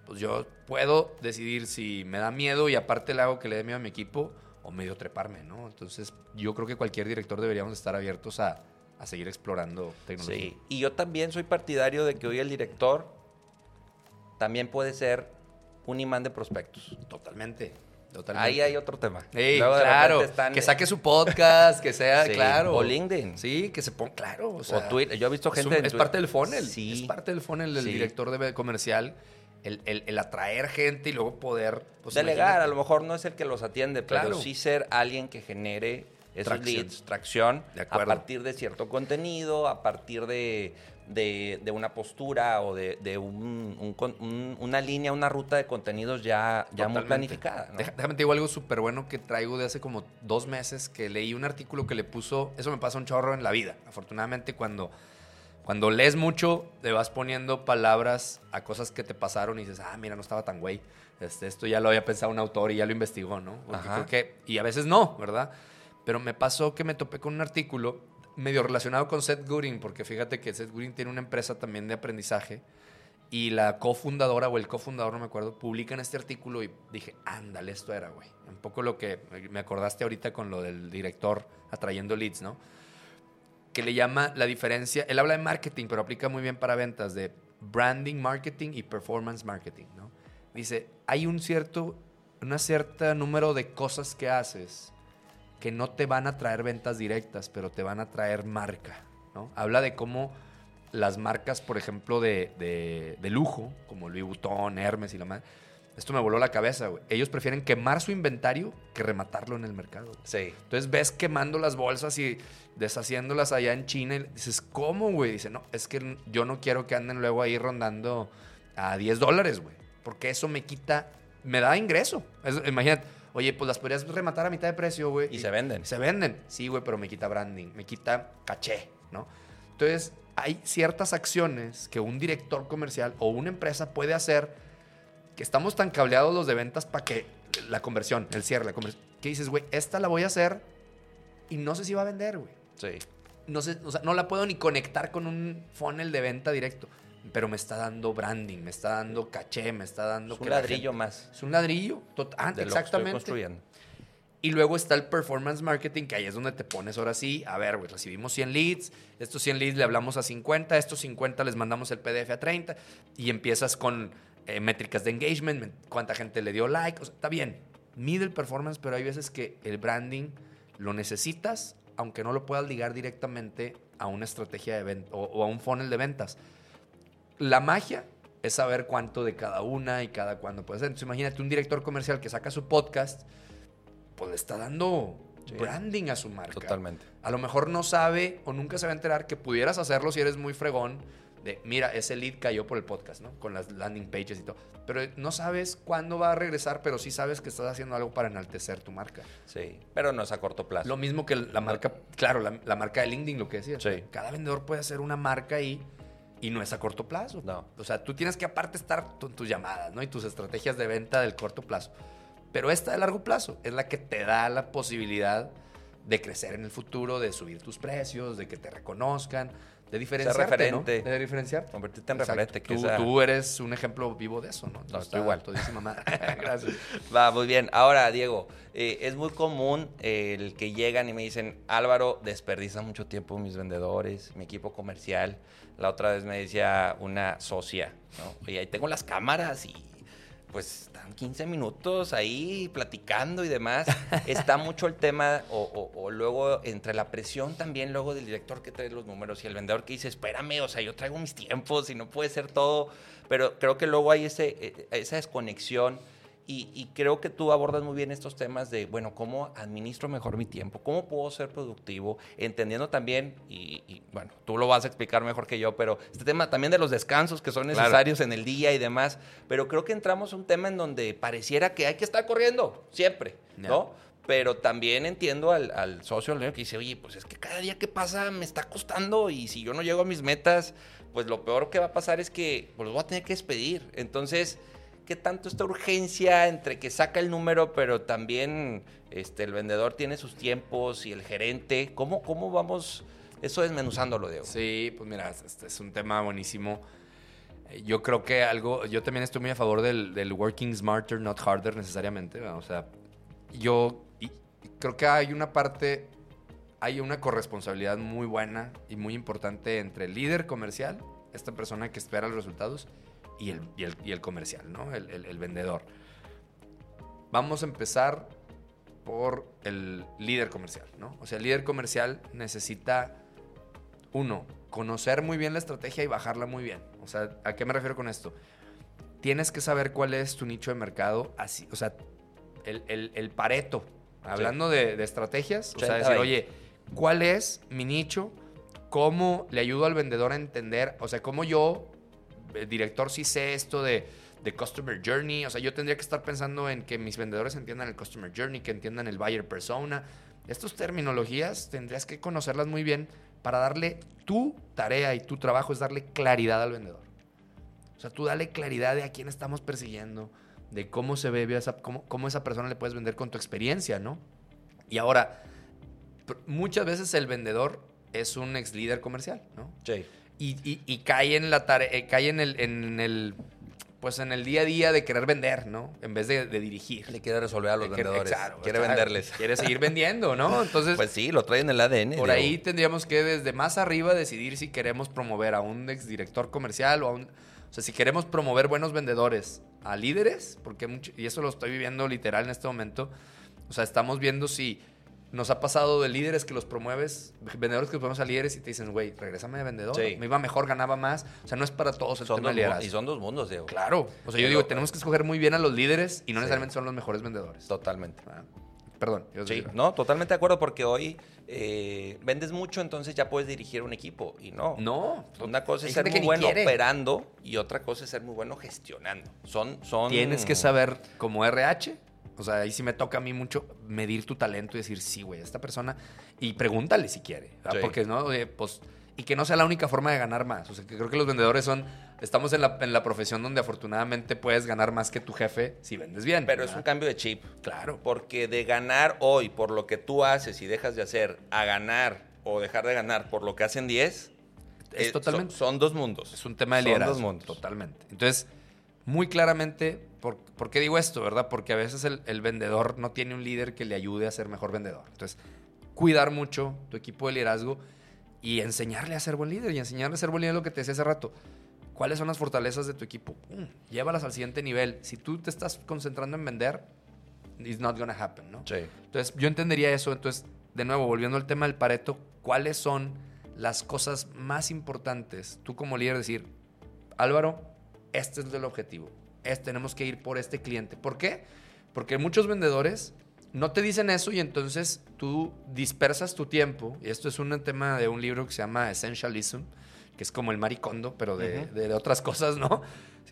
pues yo puedo decidir si me da miedo y aparte le hago que le dé miedo a mi equipo o medio treparme, ¿no? Entonces, yo creo que cualquier director deberíamos estar abiertos a a seguir explorando tecnología. Sí, y yo también soy partidario de que hoy el director también puede ser un imán de prospectos. Totalmente. Totalmente. Ahí hay otro tema. Luego claro, están- que saque su podcast, que sea, Sí, claro. o LinkedIn. Sí, que se ponga, claro. O, Twitter. Yo he visto es gente un- Es, parte del funnel. Sí. Es parte del funnel del director de comercial. El, el- el atraer gente y luego poder... pues, Delegar, imagínate. a lo mejor no es el que los atiende, pero Claro. sí ser alguien que genere esos Tracción. leads, tracción, De a partir de cierto contenido, a partir de, de- de una postura o de, de un- un con- un- una línea, una ruta de contenidos ya, ya muy planificada. Déjame te digo algo súper bueno que traigo de hace como dos meses que leí un artículo que le puso, eso me pasa un chorro en la vida. Afortunadamente cuando, cuando lees mucho le vas poniendo palabras a cosas que te pasaron y dices, ah, mira, no estaba tan güey. Este, esto ya lo había pensado un autor y ya lo investigó, ¿no? Creo que, y a veces no, ¿verdad? Pero me pasó que me topé con un artículo medio relacionado con Seth Godin, porque fíjate que Seth Godin tiene una empresa también de aprendizaje y la cofundadora o el cofundador, no me acuerdo, publican este artículo y dije, ándale, esto era, güey. Un poco lo que me acordaste ahorita con lo del director atrayendo leads, ¿no? Que le llama la diferencia, él habla de marketing, pero aplica muy bien para ventas, de branding marketing y performance marketing, ¿no? Dice, hay un cierto, número de cosas que haces que no te van a traer ventas directas, pero te van a traer marca, ¿no? Habla de cómo las marcas, por ejemplo, de, de- lujo, como Louis Vuitton, Hermes y la madre, esto me voló la cabeza, güey. Ellos prefieren quemar su inventario que rematarlo en el mercado. Sí. Entonces ves quemando las bolsas y deshaciéndolas allá en China y dices, ¿cómo, güey? Dice, no, es que yo no quiero que anden luego ahí rondando a 10 dólares, güey. Porque eso me quita, me da ingreso. Es- imagínate, oye, pues las podrías rematar a mitad de precio, güey. Y se venden. Se venden. Sí, güey, pero me quita branding, me quita caché, ¿no? Entonces, hay ciertas acciones que un director comercial o una empresa puede hacer que estamos tan cableados los de ventas para que la conversión, el cierre, la conversión, que dices, güey, esta la voy a hacer y no sé si va a vender, güey. Sí. No sé, o sea, no la puedo ni conectar con un funnel de venta directo, pero me está dando branding, me está dando caché, me está dando Es un ladrillo gente- más Es un ladrillo, ah, de lo que estoy exactamente. construyendo. Y luego está el performance marketing, que ahí es donde te pones ahora sí, a ver, güey, recibimos 100 leads, estos 100 leads le hablamos a 50, estos 50 les mandamos el PDF a 30, y empiezas con eh, métricas de engagement, men- cuánta gente le dio like, o sea, está bien, mide el performance, pero hay veces que el branding lo necesitas, aunque no lo puedas ligar directamente a una estrategia de venta o, o a un funnel de ventas. La magia es saber cuánto de cada una y cada cuándo puede ser. Entonces imagínate un director comercial que saca su podcast, pues le está dando Sí. branding a su marca. Totalmente. A lo mejor no sabe o nunca se va a enterar que pudieras hacerlo si eres muy fregón. De, mira, ese lead cayó por el podcast, ¿no? Con las landing pages y todo. Pero no sabes cuándo va a regresar, pero sí sabes que estás haciendo algo para enaltecer tu marca. Sí. Pero no es a corto plazo. Lo mismo que la marca, claro, la, la marca de LinkedIn, lo que decías. Sí. Cada vendedor puede hacer una marca ahí y no es a corto plazo. No. O sea, tú tienes que aparte estar con tus llamadas, ¿no? Y tus estrategias de venta del corto plazo. Pero esta de largo plazo es la que te da la posibilidad de crecer en el futuro, de subir tus precios, de que te reconozcan, de diferenciarte, referente. ¿no? De diferenciarte. Convertirte en Exacto. referente. que Tú, esa- tú eres un ejemplo vivo de eso, ¿no? No, Está estoy igual. todísima madre. Gracias. Va, muy bien. Ahora, Diego, eh, es muy común el que llegan y me dicen, Álvaro, desperdicia mucho tiempo mis vendedores, mi equipo comercial. La otra vez me decía una socia, ¿no? Oye, ahí tengo las cámaras y pues están 15 minutos ahí platicando y demás. Está mucho el tema, o, luego entre la presión también, luego del director que trae los números y el vendedor que dice, espérame, o sea, yo traigo mis tiempos y no puede ser todo. Pero creo que luego hay eh, esa desconexión y, y creo que tú abordas muy bien estos temas de, bueno, ¿cómo administro mejor mi tiempo? ¿Cómo puedo ser productivo? Entendiendo también, y, y, bueno, tú lo vas a explicar mejor que yo, pero este tema también de los descansos que son Claro. necesarios en el día y demás, pero creo que entramos a un tema en donde pareciera que hay que estar corriendo, siempre. ¿no? Pero también entiendo al, al socio que dice, oye, pues es que cada día que pasa me está costando y si yo no llego a mis metas, pues lo peor que va a pasar es que pues, los voy a tener que despedir. Entonces, ¿qué tanto esta urgencia entre que saca el número, pero también este, el vendedor tiene sus tiempos y el gerente? ¿Cómo, cómo vamos eso desmenuzándolo, Diego? Sí, pues mira, este es un tema buenísimo. Eh, Yo creo que algo, yo también estoy muy a favor del, del working smarter, not harder necesariamente. ¿verdad? O sea, yo y creo que hay una parte hay una corresponsabilidad muy buena y muy importante entre el líder comercial, esta persona que espera los resultados, y el, y el- y el comercial, ¿no? El, vendedor. Vamos a empezar por el líder comercial, ¿no? O sea, el líder comercial necesita, uno, conocer muy bien la estrategia y bajarla muy bien. O sea, ¿a qué me refiero con esto? Tienes que saber cuál es tu nicho de mercado, así, o sea, el, pareto. Hablando de, de estrategias, o sea, 80, decir, 20. oye, ¿cuál es mi nicho? ¿Cómo le ayudo al vendedor a entender? O sea, ¿cómo yo, eh, director, sí sé esto de, de Customer Journey? O sea, yo tendría que estar pensando en que mis vendedores entiendan el Customer Journey, que entiendan el Buyer Persona. Estas terminologías tendrías que conocerlas muy bien para darle tu tarea y tu trabajo es darle claridad al vendedor. O sea, tú dale claridad de a quién estamos persiguiendo, de cómo se ve, esa, cómo, cómo esa persona le puedes vender con tu experiencia, ¿no? Y ahora, muchas veces el vendedor es un ex líder comercial, ¿no? Sí. Y, y- y cae en la tarea, eh, cae en el, en el, pues en el día a día de querer vender, ¿no? En vez de, de dirigir. Le quiere resolver a los vendedores. exacto, quiere claro. venderles. Quiere seguir vendiendo, ¿no? Entonces, Pues sí, lo trae en el ADN. por digo. ahí tendríamos que desde más arriba decidir si queremos promover a un exdirector comercial o a un... O sea, si queremos promover buenos vendedores a líderes, porque mucho, y eso lo estoy viviendo literal en este momento, o sea, estamos viendo si nos ha pasado de líderes que los promueves, vendedores que los promueves a líderes y te dicen, güey, regrésame de vendedor, Sí. me iba mejor, ganaba más. O sea, no es para todos el Son tema dos de mu- liderazgo. y son dos mundos, Diego. Claro. O sea, yo digo, tenemos que escoger muy bien a los líderes y no Sí. necesariamente son los mejores vendedores. Totalmente. Ah, Perdón. yo- Sí, no, totalmente de acuerdo porque hoy eh, vendes mucho, entonces ya puedes dirigir un equipo y no. No. Una cosa es ser muy bueno quiere. operando y otra cosa es ser muy bueno gestionando. Son, son. Tienes que saber como RH, o sea, ahí sí me toca a mí mucho medir tu talento y decir, sí, güey, esta persona, y pregúntale si quiere, ¿verdad? Sí. porque no, Oye, pues, y que no sea la única forma de ganar más, o sea, que creo que los vendedores son, estamos en la, en la profesión donde afortunadamente puedes ganar más que tu jefe si vendes bien. Pero es un ¿verdad? cambio de chip. Claro. Porque de ganar hoy por lo que tú haces y dejas de hacer a ganar o dejar de ganar por lo que hacen 10, Es eh, totalmente. Son, son dos mundos. Es un tema de Son liderazgo. dos mundos. Totalmente. Entonces, muy claramente, ¿por, por qué digo esto, verdad? Porque a veces el, el vendedor no tiene un líder que le ayude a ser mejor vendedor. Entonces, cuidar mucho tu equipo de liderazgo y enseñarle a ser buen líder. Y enseñarle a ser buen líder es lo que te decía hace rato. ¿Cuáles son las fortalezas de tu equipo? Pum, llévalas al siguiente nivel. Si tú te estás concentrando en vender, it's not gonna happen, ¿no? Sí. Entonces, yo entendería eso. Entonces, de nuevo, volviendo al tema del Pareto, ¿cuáles son las cosas más importantes? Tú como líder decir, Álvaro, este es el objetivo. Es, tenemos que ir por este cliente. ¿Por qué? Porque muchos vendedores no te dicen eso y entonces tú dispersas tu tiempo. Y esto es un tema de un libro que se llama Essentialism, que es como el maricondo, pero de, otras cosas, ¿no?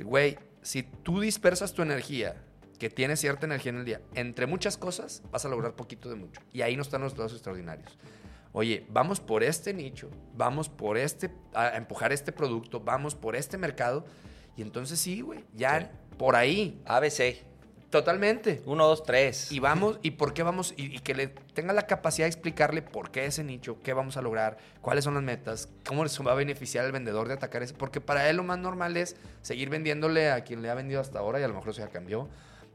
Güey, si tú dispersas tu energía, que tienes cierta energía en el día, entre muchas cosas, vas a lograr poquito de mucho. Y ahí no están los resultados extraordinarios. Oye, vamos por este nicho, vamos por este, a empujar este producto, vamos por este mercado. Y entonces sí, güey, ya Sí. por ahí, ABC. totalmente. Uno, dos, tres. Y vamos, ¿y por qué vamos? Y, y que le tenga la capacidad de explicarle por qué ese nicho, qué vamos a lograr, cuáles son las metas, cómo les va a beneficiar al vendedor de atacar ese. Porque para él lo más normal es seguir vendiéndole a quien le ha vendido hasta ahora y a lo mejor eso ya cambió.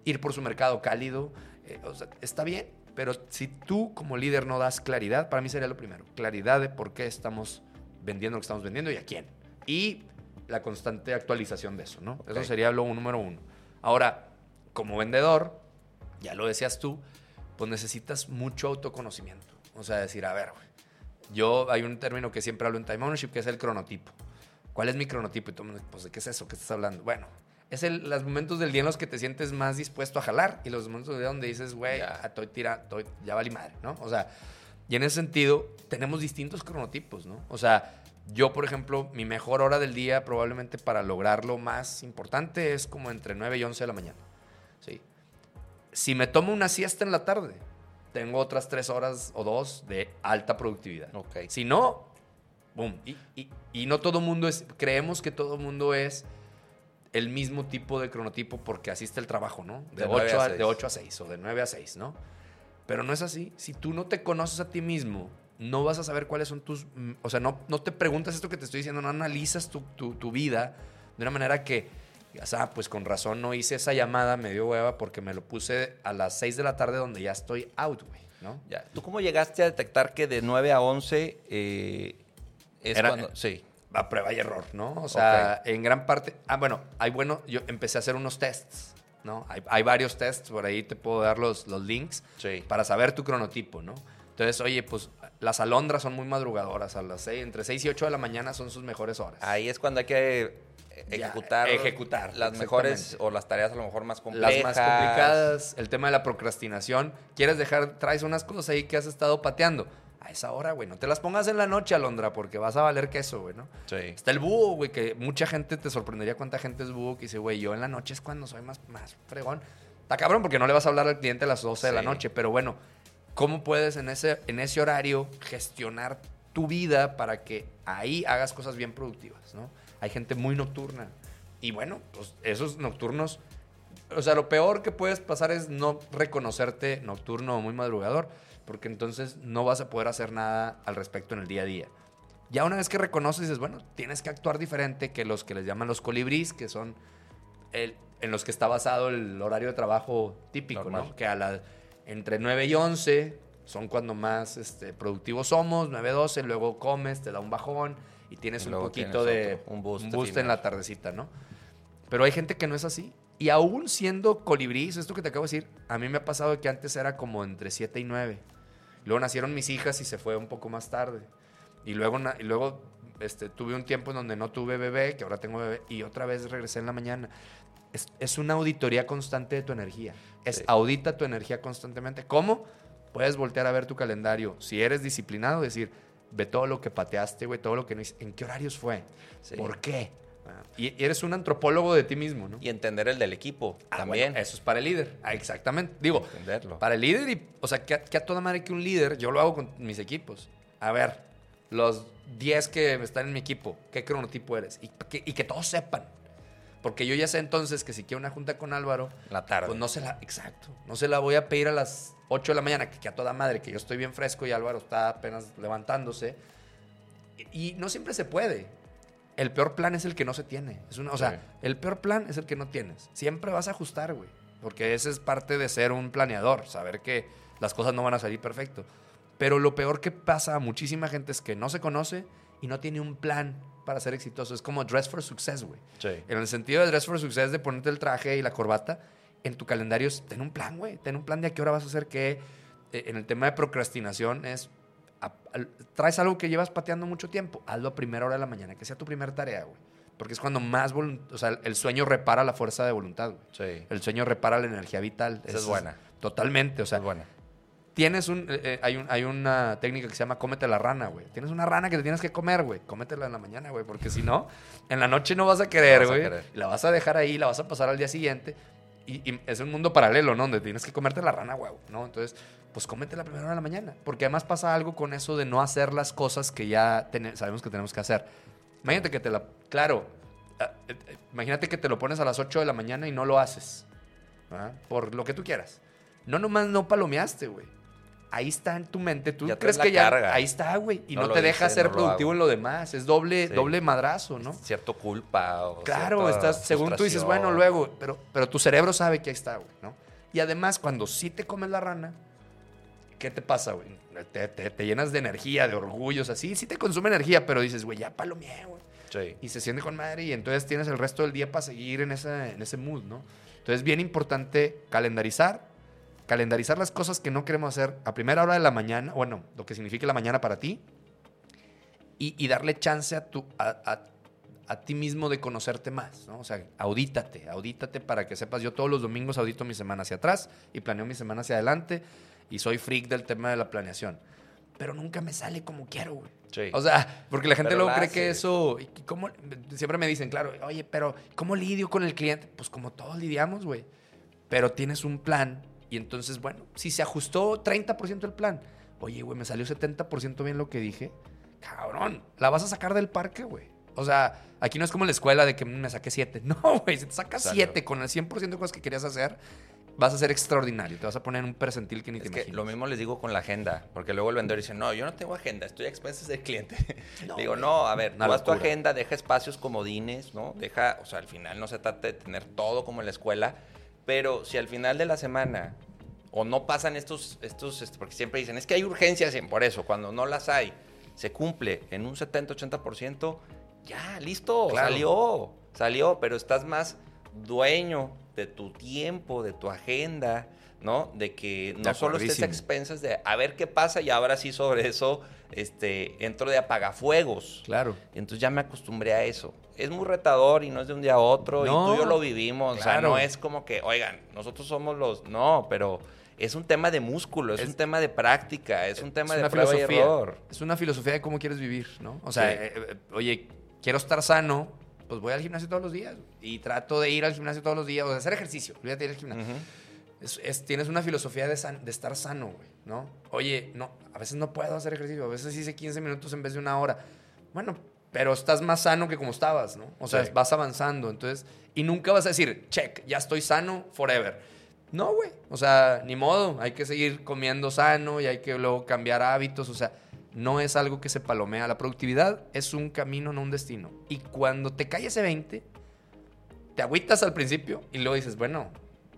Ir por su mercado cálido. eh, o sea, está bien, pero si tú como líder no das claridad, para mí sería lo primero. Claridad de por qué estamos vendiendo lo que estamos vendiendo y a quién. Y la constante actualización de eso, ¿no? Eso sería lo número uno. Ahora, como vendedor, ya lo decías tú, pues necesitas mucho autoconocimiento. O sea, decir, a ver, güey, yo hay un término que siempre hablo en Time Ownership que es el cronotipo. ¿Cuál es mi cronotipo? Y mundo, pues, ¿de qué es eso? ¿Qué estás hablando? Bueno, es el, los momentos del día en los que te sientes más dispuesto a jalar y los momentos del día donde dices, güey, Ya. estoy tira, estoy, ya vale madre, ¿no? O sea, y en ese sentido, tenemos distintos cronotipos, ¿no? O sea, yo, por ejemplo, mi mejor hora del día probablemente para lograr lo más importante es como entre 9 y 11 de la mañana. Sí. Si me tomo una siesta en la tarde, tengo otras tres horas o dos de alta productividad. Ok. Si no, boom. Y, y- y no todo mundo es, creemos que todo mundo es el mismo tipo de cronotipo porque así está el trabajo, ¿no? De, De nueve 8 a a, seis. de 8 a 6 o de 9 a 6, ¿no? Pero no es así. Si tú no te conoces a ti mismo, no vas a saber cuáles son tus... mm, O sea, no, no te preguntas esto que te estoy diciendo, no analizas tu, tu- tu vida de una manera que, digas, ah, pues con razón no hice esa llamada, me dio hueva porque me lo puse a las 6 de la tarde donde ya estoy out, güey. ¿no? Ya. ¿Tú cómo llegaste a detectar que de 9 a 11 eh, es Era- cuando... Sí. a prueba y error, ¿no? O sea, en gran parte. Ah, bueno, hay bueno, yo empecé a hacer unos tests, ¿no? Hay, hay varios tests, por ahí te puedo dar los, los links Sí. para saber tu cronotipo, ¿no? Entonces, oye, pues las alondras son muy madrugadoras, a las 6, entre 6 y 8 de la mañana son sus mejores horas. Ahí es cuando hay que Ya, ejecutar, ejecutar, las mejores o las tareas a lo mejor más complejas. Las más complicadas, el tema de la procrastinación. ¿Quieres dejar, traes unas cosas ahí que has estado pateando? A esa hora, güey, no te las pongas en la noche, Alondra, porque vas a valer queso, güey, ¿no? Sí. Está el búho, güey, que mucha gente te sorprendería cuánta gente es búho que dice, güey, yo en la noche es cuando soy más, más fregón. Está cabrón porque no le vas a hablar al cliente a las 12 de la noche, pero bueno, ¿cómo puedes en ese, en ese horario gestionar tu vida para que ahí hagas cosas bien productivas, ¿no? Hay gente muy nocturna. Y bueno, pues esos nocturnos, o sea, lo peor que puedes pasar es no reconocerte nocturno o muy madrugador, porque entonces no vas a poder hacer nada al respecto en el día a día. Ya una vez que reconoces, dices, bueno, tienes que actuar diferente que los que les llaman los colibrís, que son el- en los que está basado el horario de trabajo típico, Normal. ¿no? Que a la, entre 9 y 11 son cuando más este, productivos somos, 9, 12, luego comes, te da un bajón y tienes Y un poquito tienes de otro, un boost en la tardecita, ¿no? Pero hay gente que no es así. Y aún siendo colibrís, esto que te acabo de decir, a mí me ha pasado que antes era como entre 7 y 9. Luego nacieron mis hijas y se fue un poco más tarde. Y luego, y luego este, tuve un tiempo en donde no tuve bebé, que ahora tengo bebé, y otra vez regresé en la mañana. Es, es una auditoría constante de tu energía. Es Sí. audita tu energía constantemente. ¿Cómo? Puedes voltear a ver tu calendario. Si eres disciplinado, decir, ve todo lo que pateaste, güey, todo lo que no hiciste. ¿En qué horarios fue? Sí. ¿Por qué? Ah, Y, y eres un antropólogo de ti mismo, ¿no? Y entender el del equipo Ah, también. bueno, eso es para el líder. Ah, exactamente. Digo, Entenderlo. para el líder y, o sea, que, a- que a toda madre que un líder, yo lo hago con mis equipos. A ver, los 10 que están en mi equipo, ¿qué cronotipo eres? Y que, y que todos sepan. Porque yo ya sé entonces que si quiero una junta con Álvaro, La tarde. pues no se la, exacto, no se la voy a pedir a las 8 de la mañana, que, que a toda madre, que yo estoy bien fresco y Álvaro está apenas levantándose. Y, y no siempre se puede. El peor plan es el que no se tiene. Es una, o sea, Sí. el peor plan es el que no tienes. Siempre vas a ajustar, güey. Porque ese es parte de ser un planeador, saber que las cosas no van a salir perfecto. Pero lo peor que pasa a muchísima gente es que no se conoce y no tiene un plan para ser exitoso. Es como dress for success, güey. Sí. En el sentido de dress for success, de ponerte el traje y la corbata, en tu calendario, es- ten un plan, güey. Ten un plan de a qué hora vas a hacer qué. Eh, En el tema de procrastinación es, a- traes algo que llevas pateando mucho tiempo, hazlo a primera hora de la mañana, que sea tu primera tarea, güey. Porque es cuando más, o sea, el sueño repara la fuerza de voluntad, güey. Sí. El sueño repara la energía vital. Esa es buena. Totalmente, o sea, es buena. Tienes un, eh, eh, hay, un, hay una técnica que se llama cómete la rana, güey. Tienes una rana que te tienes que comer, güey. Cómetela en la mañana, güey, porque si no, en la noche no vas a querer, No güey. querer. La vas a dejar ahí, la vas a pasar al día siguiente. Y, y es un mundo paralelo, ¿no? Donde tienes que comerte la rana, güey, ¿no? Entonces, pues cómete la primera hora de la mañana. Porque además pasa algo con eso de no hacer las cosas que ya sabemos que tenemos que hacer. Imagínate que te la... Claro, ah, eh, eh, imagínate que te lo pones a las 8 de la mañana y no lo haces. ¿verdad? Por lo que tú quieras. No nomás no palomeaste, güey. Ahí está en tu mente. Tú Ya crees que ya. carga. Ahí está, güey. Y No te deja ser no productivo en lo demás. Es doble, Sí. doble madrazo, ¿no? Cierto culpa o Claro, estás, según tú dices, bueno, luego, pero, pero tu cerebro sabe que ahí está, güey, ¿no? Y además, cuando sí te comes la rana, ¿qué te pasa, güey? Te, te- te llenas de energía, de orgullo, o sea, sí, te consume energía, pero dices, güey, ya palomeé, güey. Sí. Y se siente con madre y entonces tienes el resto del día para seguir en ese, en ese mood, ¿no? Entonces, bien importante calendarizar, calendarizar las cosas que no queremos hacer a primera hora de la mañana, bueno, lo que signifique la mañana para ti, y, y darle chance a, tu, a, a- a ti mismo de conocerte más, ¿no? O sea, audítate, audítate para que sepas. Yo todos los domingos audito mi semana hacia atrás y planeo mi semana hacia adelante y soy freak del tema de la planeación. Pero nunca me sale como quiero, güey. Sí. O sea, porque la gente Pero luego cree que eso. ¿y ¿cómo? Siempre me dicen, claro, oye, pero ¿cómo lidio con el cliente? Pues como todos lidiamos, güey. Pero tienes un plan y entonces, bueno, si se ajustó 30% el plan, oye, güey, me salió 70% bien lo que dije, cabrón, la vas a sacar del parque, güey. O sea, aquí no es como en la escuela de que "Mm, me saqué 7. No, güey, si te sacas Salió. 7 con el 100% de cosas que querías hacer, vas a ser extraordinario. Te vas a poner en un percentil que ni te que imaginas. lo mismo les digo con la agenda, porque luego el vendedor dice, no, yo no tengo agenda, estoy a expensas del cliente. No, digo, güey. no, a ver, haz tu agenda, deja espacios comodines, ¿no? Deja, o sea, al final no se trata de tener todo como en la escuela, pero si al final de la semana o no pasan estos, estos, este, porque siempre dicen, es que hay urgencias en por eso, cuando no las hay, se cumple en un 70-80%, ya, listo, Claro. salió, salió, pero estás más dueño de tu tiempo, de tu agenda, ¿no? De que no solo estés a expensas de a ver qué pasa y ahora sí sobre eso este, entro de apagafuegos. Claro. Entonces ya me acostumbré a eso. Es muy retador y no es de un día a otro. No, y tú y yo lo vivimos. O sea, no es como que, oigan, nosotros somos los. No, pero es un tema de músculo, es, Es- un tema de práctica, es un tema es de una prueba y filosofía. error. Es una filosofía de cómo quieres vivir, ¿no? O sea, Sí. eh, eh, oye, quiero estar sano, pues voy al gimnasio todos los días. Y trato de ir al gimnasio todos los días, o de hacer ejercicio. Olvídate de ir al gimnasio. Es- es- tienes una filosofía de, san- de estar sano, güey, ¿no? Oye, no, a veces no puedo hacer ejercicio, a veces hice 15 minutos en vez de una hora. Bueno, pero estás más sano que como estabas, ¿no? O sea, Sí. vas avanzando, entonces, y nunca vas a decir, check, ya estoy sano forever. No, güey, o sea, ni modo, hay que seguir comiendo sano y hay que luego cambiar hábitos, o sea, no es algo que se palomea. La productividad es un camino, no un destino. Y cuando te cae ese 20, te agüitas al principio y luego dices, bueno,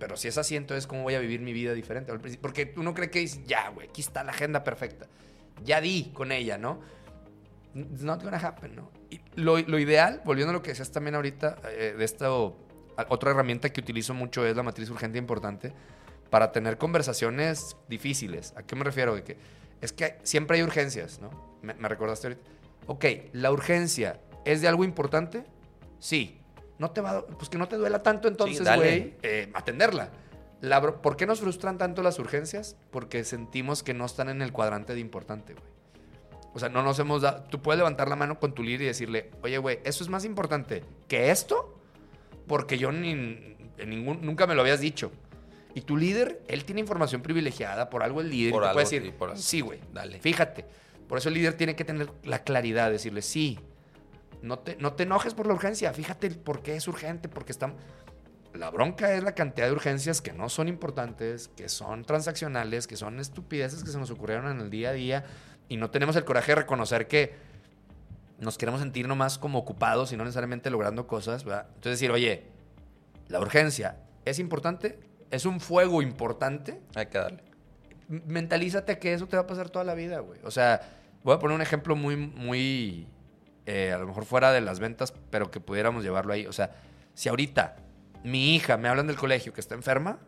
pero si es así, entonces ¿cómo voy a vivir mi vida diferente? Porque tú no crees que dices, ya, güey, aquí está la agenda perfecta. Ya di con ella, ¿no? It's not gonna happen, ¿no? Y lo, lo ideal, volviendo a lo que decías también ahorita, eh, de esta otra herramienta que utilizo mucho es la matriz urgente importante para tener conversaciones difíciles. ¿A qué me refiero? De que es que siempre hay urgencias, ¿no? Me, me recordaste ahorita. Ok, la urgencia es de algo importante, sí. No te va, a- pues que no te duela tanto entonces, güey, eh, atenderla. La ¿Por qué nos frustran tanto las urgencias? Porque sentimos que no están en el cuadrante de importante, güey. O sea, no nos hemos dado. Tú puedes levantar la mano con tu líder y decirle, oye, güey, eso es más importante que esto, porque yo ni, en ningún, nunca me lo habías dicho. Y tu líder, él tiene información privilegiada, por algo el líder, Por y te algo, puede decir, sí, güey, Dale. Fíjate. Por eso el líder tiene que tener la claridad, decirle, sí, no te, no te enojes por la urgencia, fíjate por qué es urgente, porque estamos... La bronca es la cantidad de urgencias que no son importantes, que son transaccionales, que son estupideces que se nos ocurrieron en el día a día y no tenemos el coraje de reconocer que nos queremos sentir nomás como ocupados y no necesariamente logrando cosas, ¿verdad? Entonces decir, oye, la urgencia es importante, es un fuego importante, Hay que darle. mentalízate que eso te va a pasar toda la vida, güey. O sea, voy a poner un ejemplo muy, muy, eh, a lo mejor fuera de las ventas, pero que pudiéramos llevarlo ahí. O sea, si ahorita mi hija me hablan del colegio que está enferma,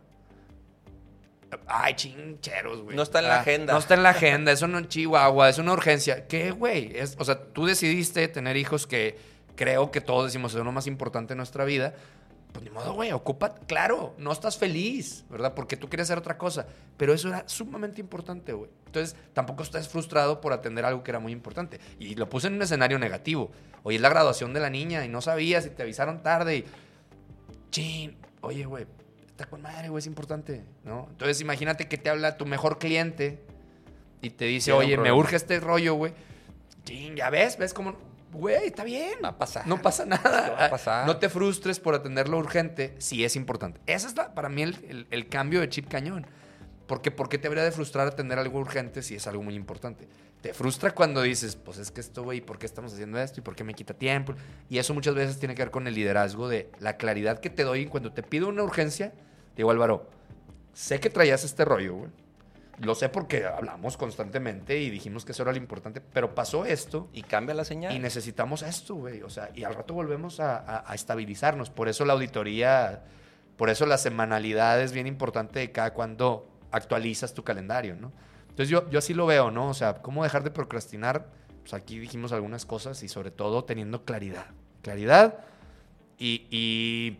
ay, chincheros, güey. No está en la Ah, agenda. No está en la agenda, eso no en Chihuahua, es una urgencia. ¿Qué, güey? O sea, tú decidiste tener hijos que creo que todos decimos es lo más importante en nuestra vida. Pues ni modo, güey, ocupa, claro, no estás feliz, ¿verdad? Porque tú quieres hacer otra cosa. Pero eso era sumamente importante, güey. Entonces, tampoco estás frustrado por atender algo que era muy importante. Y lo puse en un escenario negativo. Hoy es la graduación de la niña y no sabías y te avisaron tarde y. Chin, oye, güey, está con madre, güey, es importante, ¿no? Entonces, imagínate que te habla tu mejor cliente y te dice, oye, me urge este rollo, güey. Chin, ya ves, ves cómo. Güey, está bien. Va a pasar. No pasa nada. Esto va a pasar. No te frustres por atender lo urgente si es importante. Ese es la- para mí el, el- el cambio de chip cañón. Porque ¿por qué te habría de frustrar atender algo urgente si es algo muy importante? Te frustra cuando dices, pues es que esto, güey, ¿por qué estamos haciendo esto? ¿Y por qué me quita tiempo? Y eso muchas veces tiene que ver con el liderazgo de la claridad que te doy cuando te pido una urgencia. Digo, Álvaro, sé que traías este rollo, güey. Lo sé porque hablamos constantemente y dijimos que eso era lo importante, pero pasó esto Y cambia la señal. y necesitamos esto, güey. O sea, y al rato volvemos a, a- a estabilizarnos. Por eso la auditoría, por eso la semanalidad es bien importante de cada cuando actualizas tu calendario, ¿no? Entonces yo, yo así lo veo, ¿no? O sea, ¿cómo dejar de procrastinar? Pues aquí dijimos algunas cosas y sobre todo teniendo claridad. Claridad y, y,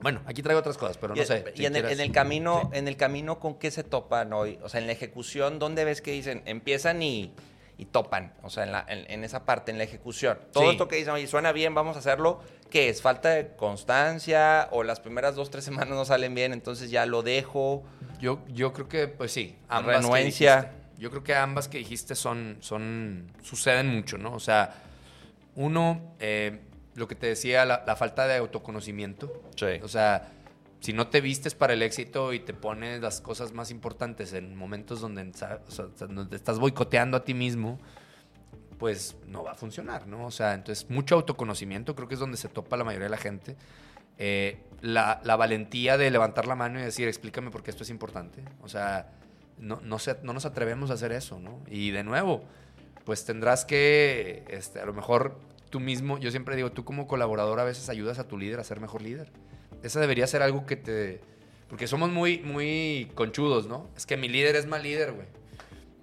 bueno, aquí traigo otras cosas, pero no sé. y si en, el, quieras- en el camino, en el camino, ¿con qué se topan hoy? O sea, en la ejecución, ¿dónde ves que dicen, empiezan y, y topan? O sea, en, la- en- en esa parte, en la ejecución. Todo Sí. esto que dicen, oye, suena bien, vamos a hacerlo. ¿Qué es? ¿Falta de constancia? ¿O las primeras dos, tres semanas no salen bien, entonces ya lo dejo? Yo, yo creo que, pues sí, ambas Renuencia. dijiste. Yo creo que ambas que dijiste son, son, suceden mucho, ¿no? O sea, uno, eh, lo que te decía, la, la falta de autoconocimiento. Sí. O sea, si no te vistes para el éxito y te pones las cosas más importantes en momentos donde, o sea, donde te estás boicoteando a ti mismo, pues no va a funcionar, ¿no? O sea, entonces mucho autoconocimiento, creo que es donde se topa la mayoría de la gente. eh, la, la valentía de levantar la mano y decir, explícame por qué esto es importante. O sea, no, no, se- no nos atrevemos a hacer eso, ¿no? Y de nuevo, pues tendrás que, este, a lo mejor tú mismo, yo siempre digo, tú como colaborador a veces ayudas a tu líder a ser mejor líder. Esa debería ser algo que te... Porque somos muy, muy conchudos, ¿no? Es que mi líder es mal líder, güey.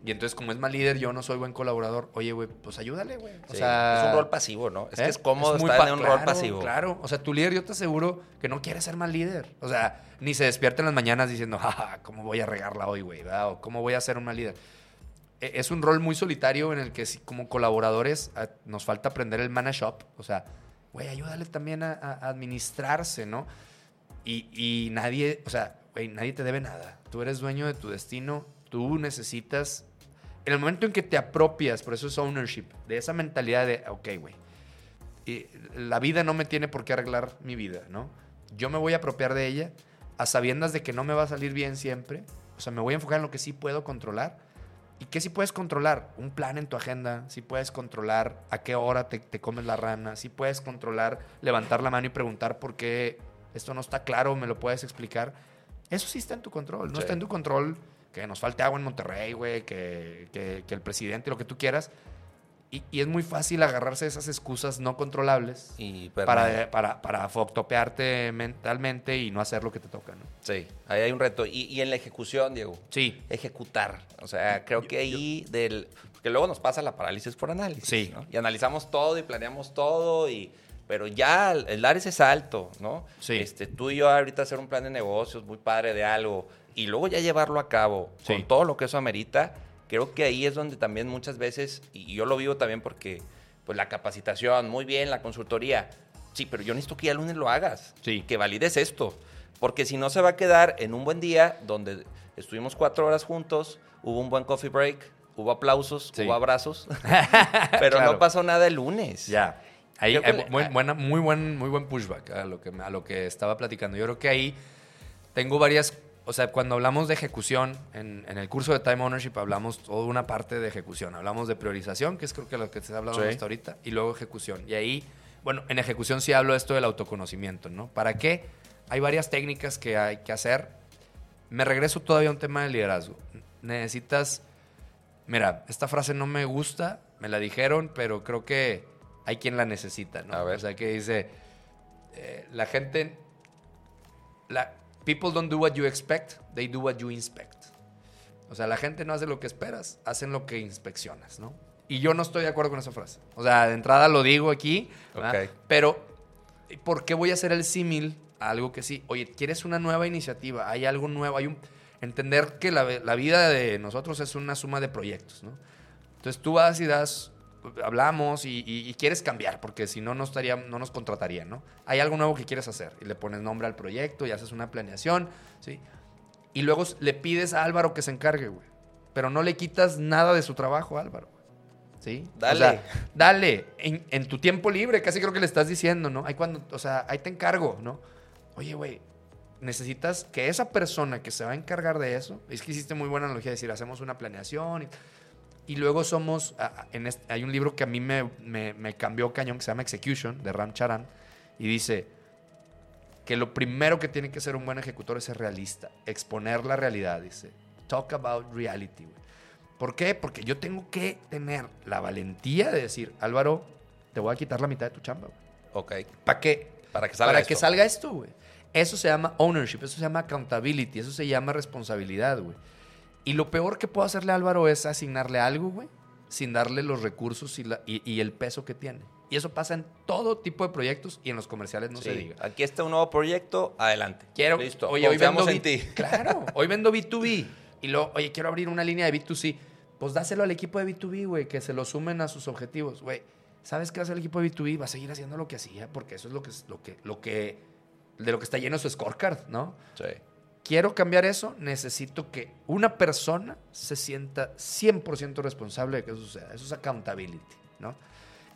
Y entonces, como es mal líder, yo no soy buen colaborador. Oye, güey, pues ayúdale, güey. O Sí, sea, es un rol pasivo, ¿no? Es ¿eh? que es cómodo muy estar en un rol claro, pasivo. Claro, o sea, tu líder yo te aseguro que no quiere ser mal líder. O sea, ni se despierta en las mañanas diciendo, jaja, ¿cómo voy a regarla hoy, güey? O ¿cómo voy a ser un mal líder? E- Es un rol muy solitario en el que como colaboradores nos falta aprender el mana shop. O sea, güey, ayúdale también a, a administrarse, ¿no? Y, y nadie, o sea, güey, nadie te debe nada. Tú eres dueño de tu destino. Tú necesitas. En el momento en que te apropias, por eso es ownership, de esa mentalidad de, ok, güey, la vida no me tiene por qué arreglar mi vida, ¿no? Yo me voy a apropiar de ella a sabiendas de que no me va a salir bien siempre. O sea, me voy a enfocar en lo que sí puedo controlar. ¿Y qué sí puedes controlar? Un plan en tu agenda. Sí puedes controlar a qué hora te, te comes la rana. Sí puedes controlar levantar la mano y preguntar por qué esto no está claro, me lo puedes explicar. Eso sí está en tu control. No Sí. está en tu control que nos falte agua en Monterrey, güey, que, que- que el presidente, lo que tú quieras. Y, y es muy fácil agarrarse a esas excusas no controlables Y para, para, para foctopearte mentalmente y no hacer lo que te toca, ¿no? Sí, ahí hay un reto. Y, y en la ejecución, Diego, Sí. ejecutar. O sea, creo que ahí del... Porque luego nos pasa la parálisis por análisis. Sí. ¿no? Y analizamos todo y planeamos todo y... Pero ya el el dar ese salto, ¿no? Sí. Este, tú y yo ahorita hacer un plan de negocios muy padre de algo y luego ya llevarlo a cabo Sí. con todo lo que eso amerita, creo que ahí es donde también muchas veces, y yo lo vivo también porque pues la capacitación, muy bien, la consultoría, sí, pero yo necesito que ya el lunes lo hagas, Sí. que valides esto, porque si no se va a quedar en un buen día donde estuvimos cuatro horas juntos, hubo un buen coffee break, hubo aplausos, Sí. hubo abrazos, pero Claro. no pasó nada el lunes. Ya. Ahí, que hay buen- buena- muy, buen, muy buen pushback a lo, que, a lo que estaba platicando. Yo creo que ahí tengo varias, o sea, cuando hablamos de ejecución, en, en el curso de Time Ownership hablamos toda una parte de ejecución. Hablamos de priorización, que es creo que lo que se ha hablado Sí. hasta ahorita, y luego ejecución. Y ahí, bueno, en ejecución sí hablo esto del autoconocimiento, ¿no? ¿Para qué? Hay varias técnicas que hay que hacer. Me regreso todavía a un tema de liderazgo. Necesitas Mira, esta frase no me gusta, me la dijeron, pero creo que hay quien la necesita, ¿no? A ver. O sea, que dice, eh, la gente, la, people don't do what you expect, they do what you inspect. O sea, la gente no hace lo que esperas, hacen lo que inspeccionas, ¿no? Y yo no estoy de acuerdo con esa frase. O sea, de entrada lo digo aquí, ¿verdad? Ok. pero ¿por qué voy a hacer el símil a algo que sí? Oye, ¿quieres una nueva iniciativa? Hay algo nuevo, hay un... Entender que la, la vida de nosotros es una suma de proyectos, ¿no? Entonces tú vas y das, hablamos y, y- y quieres cambiar, porque si no, no, estaría, no nos contratarían, ¿no? Hay algo nuevo que quieres hacer y le pones nombre al proyecto y haces una planeación, ¿sí? Y luego le pides a Álvaro que se encargue, güey. Pero no le quitas nada de su trabajo a Álvaro, güey. ¿Sí? Dale. O sea, dale. En, en tu tiempo libre, casi creo que le estás diciendo, ¿no? Ahí cuando, o sea, ahí te encargo, ¿no? Oye, güey, necesitas que esa persona que se va a encargar de eso, es que hiciste muy buena analogía de decir, hacemos una planeación y, y luego somos, en este- hay un libro que a mí me, me- me cambió cañón que se llama Execution, de Ram Charan, y dice que lo primero que tiene que ser un buen ejecutor es ser realista, exponer la realidad, dice, talk about reality, güey. ¿Por qué? Porque yo tengo que tener la valentía de decir, Álvaro, te voy a quitar la mitad de tu chamba, güey. Ok. ¿Para qué? Para que salga Para esto. que salga esto, güey. Eso se llama ownership, eso se llama accountability, eso se llama responsabilidad, güey. Y lo peor que puedo hacerle a Álvaro es asignarle algo, güey, sin darle los recursos y, la- y- y el peso que tiene. Y eso pasa en todo tipo de proyectos y en los comerciales no Sí. se diga. Aquí está un nuevo proyecto, adelante. Quiero, Listo. oye, hoy vendo en ti. Claro, hoy vendo B2B. Y luego, oye, quiero abrir una línea de B2C. Pues dáselo al equipo de B2B, güey, que se lo sumen a sus objetivos, güey. ¿Sabes qué hace el equipo de B2B? Va a seguir haciendo lo que hacía, porque eso es lo que, lo que, lo que, de lo que está lleno su scorecard, ¿no? Sí. Quiero cambiar eso, necesito que una persona se sienta 100% responsable de que eso suceda. Eso es accountability, ¿no?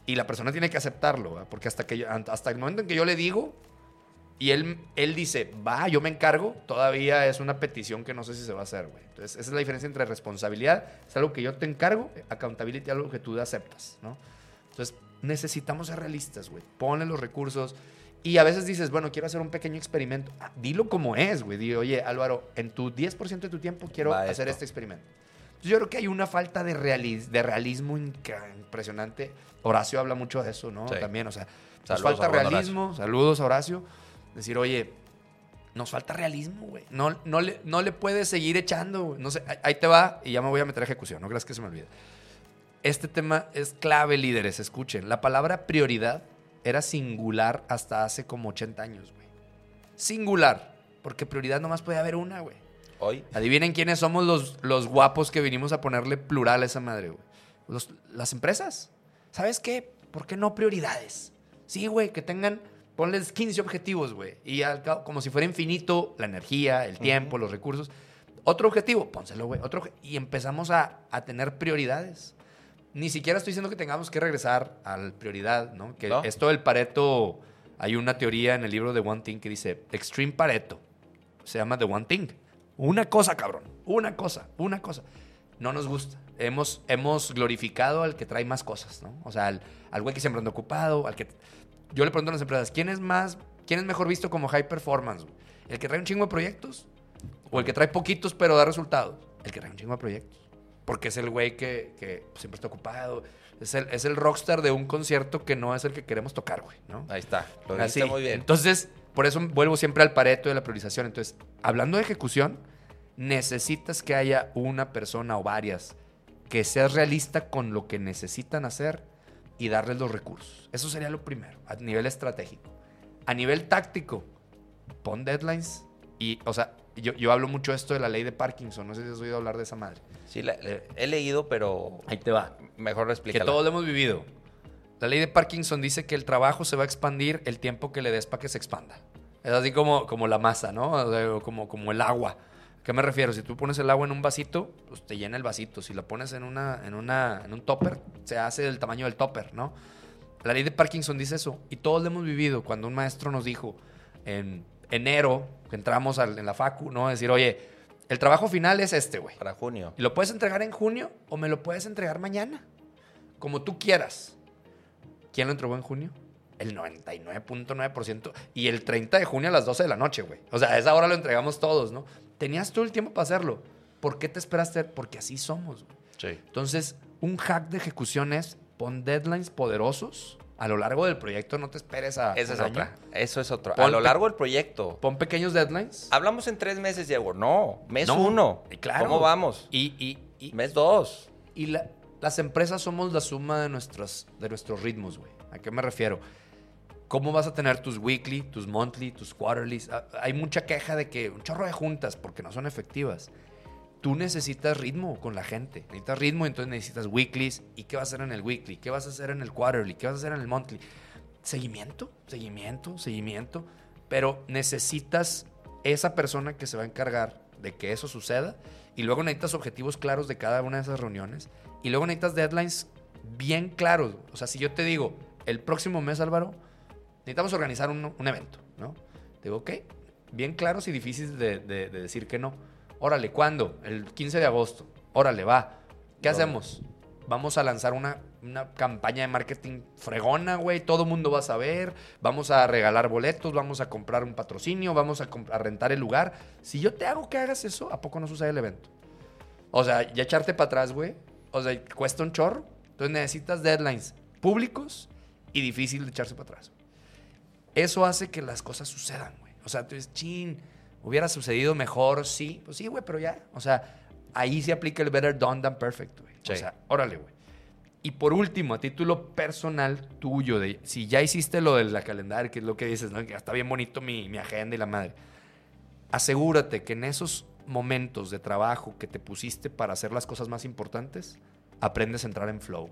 Y la persona tiene que aceptarlo, ¿va? porque hasta, que yo- hasta el momento en que yo le digo y él, él dice, va, yo me encargo, todavía es una petición que no sé si se va a hacer, güey. Entonces, esa es la diferencia entre responsabilidad, es algo que yo te encargo, accountability, algo que tú aceptas, ¿no? Entonces, necesitamos ser realistas, güey. Ponle los recursos Y a veces dices, bueno, quiero hacer un pequeño experimento. Ah, dilo como es, güey. Di, oye, Álvaro, en tu 10% de tu tiempo quiero Va hacer esto. este experimento. Entonces, yo creo que hay una falta de, realis- de realismo impresionante. Horacio habla mucho de eso, ¿no? Sí. También, o sea, nos Saludos falta realismo. Saludos a Horacio. Decir, oye, nos falta realismo, güey. No, no, le, no le puedes seguir echando, güey. No sé, ahí- ahí te va y ya me voy a meter a ejecución. No creas que se me olvide. Este tema es clave, líderes. Escuchen. La palabra prioridad era singular hasta hace como 80 años, güey. Singular. Porque prioridad nomás puede haber una, güey. Hoy. Adivinen quiénes somos los, los guapos que vinimos a ponerle plural a esa madre, güey. Los- las empresas. ¿Sabes qué? ¿Por qué no prioridades? Sí, güey, que tengan, ponles 15 objetivos, güey. Y al cabo, como si fuera infinito la energía, el tiempo, los recursos. Otro objetivo, pónselo, güey. Otro, y empezamos a, a tener prioridades. Ni siquiera estoy diciendo que tengamos que regresar a la prioridad, ¿no? Que ¿No? esto del Pareto, hay una teoría en el libro de One Thing que dice Extreme Pareto. Se llama The One Thing. Una cosa, cabrón. Una cosa, una cosa. No nos gusta. Hemos, hemos glorificado al que trae más cosas, ¿no? O sea, al, al güey que siempre anda ocupado, al que... Yo le pregunto a las empresas, ¿quién es más, quién es mejor visto como high performance? güey? ¿El que trae un chingo de proyectos? ¿O el que trae poquitos pero da resultados? El que trae un chingo de proyectos. Porque es el güey que, que siempre está ocupado. Es el, es el rockstar de un concierto que no es el que queremos tocar, güey, ¿no? Ahí está. Lo Así. muy bien. Entonces, por eso vuelvo siempre al pareto de la priorización. Entonces, hablando de ejecución, necesitas que haya una persona o varias que seas realista con lo que necesitan hacer y darles los recursos. Eso sería lo primero, a nivel estratégico. A nivel táctico, pon deadlines y, o sea, yo, yo hablo mucho esto de la ley de Parkinson, no sé si has oído hablar de esa madre. Sí, la- la- he leído, pero Ahí te va mejor que explícala. todos lo hemos vivido. La ley de Parkinson dice que el trabajo se va a expandir el tiempo que le des para que se expanda. Es así como, como la masa, ¿no? O sea, como, como el agua. ¿A qué me refiero? Si tú pones el agua en un vasito, pues te llena el vasito. Si la pones en, una, en, una, en un topper, se hace del tamaño del topper, ¿no? La ley de Parkinson dice eso. Y todos lo hemos vivido. Cuando un maestro nos dijo en enero, que entramos en la facu, ¿no? Decir, oye, el trabajo final es este, güey. Para junio. Y lo puedes entregar en junio o me lo puedes entregar mañana. Como tú quieras. ¿Quién lo entregó en junio? El 99.9%. Y el 30 de junio a las 12 de la noche, güey. O sea, a esa hora lo entregamos todos, ¿no? Tenías todo el tiempo para hacerlo. ¿Por qué te esperaste? Porque así somos, güey. Sí. Entonces, un hack de ejecución es pon deadlines poderosos a lo largo del proyecto. No te esperes a. Esa es año. otra. Eso es otro. A lo largo del proyecto. Pon pequeños deadlines. Hablamos en tres meses, Diego. No, mes No, uno. y claro. ¿Cómo vamos? Y, y, y, Mes dos. Y la- las empresas somos la suma de, nuestros de nuestros ritmos, güey. ¿A qué me refiero? ¿Cómo vas a tener tus weekly, tus monthly, tus quarterlies? Ah, Hay mucha queja de que un chorro de juntas porque no son efectivas. Tú necesitas ritmo con la gente. Necesitas ritmo, entonces necesitas weeklies. ¿Y qué vas a hacer en el weekly? ¿Qué vas a hacer en el quarterly? ¿Qué vas a hacer en el monthly? Seguimiento, seguimiento, seguimiento. Pero necesitas esa persona que se va a encargar de que eso suceda. Y luego necesitas objetivos claros de cada una de esas reuniones. Y luego necesitas deadlines bien claros. O sea, si yo te digo, el próximo mes, Álvaro, necesitamos organizar un, evento, ¿no? Te digo, ok, bien claros y difíciles de decir que no. Órale, ¿cuándo? El 15 de agosto. Órale, va. ¿Qué hacemos? Vamos a lanzar una, una campaña de marketing fregona, güey. Todo mundo va a saber. Vamos a regalar boletos, vamos a comprar un patrocinio, vamos a rentar el lugar. Si yo te hago que hagas eso, ¿a poco no sucede el evento? O sea, ya echarte para atrás, güey. O sea, cuesta un chorro. Entonces necesitas deadlines públicos y difícil de echarse para atrás. Eso hace que las cosas sucedan, güey. O sea, tú dices, chin, hubiera sucedido mejor, sí. Pues sí, güey, pero ya. O sea, ahí se aplica el better done than perfect, güey. Sí. O sea, órale, güey. Y por último, a título personal tuyo, de si ya hiciste lo de la calendario, que es lo que dices, ¿no? Que está bien bonito mi, mi agenda y la madre. Asegúrate que en esos momentos de trabajo que te pusiste para hacer las cosas más importantes, aprendes a entrar en flow.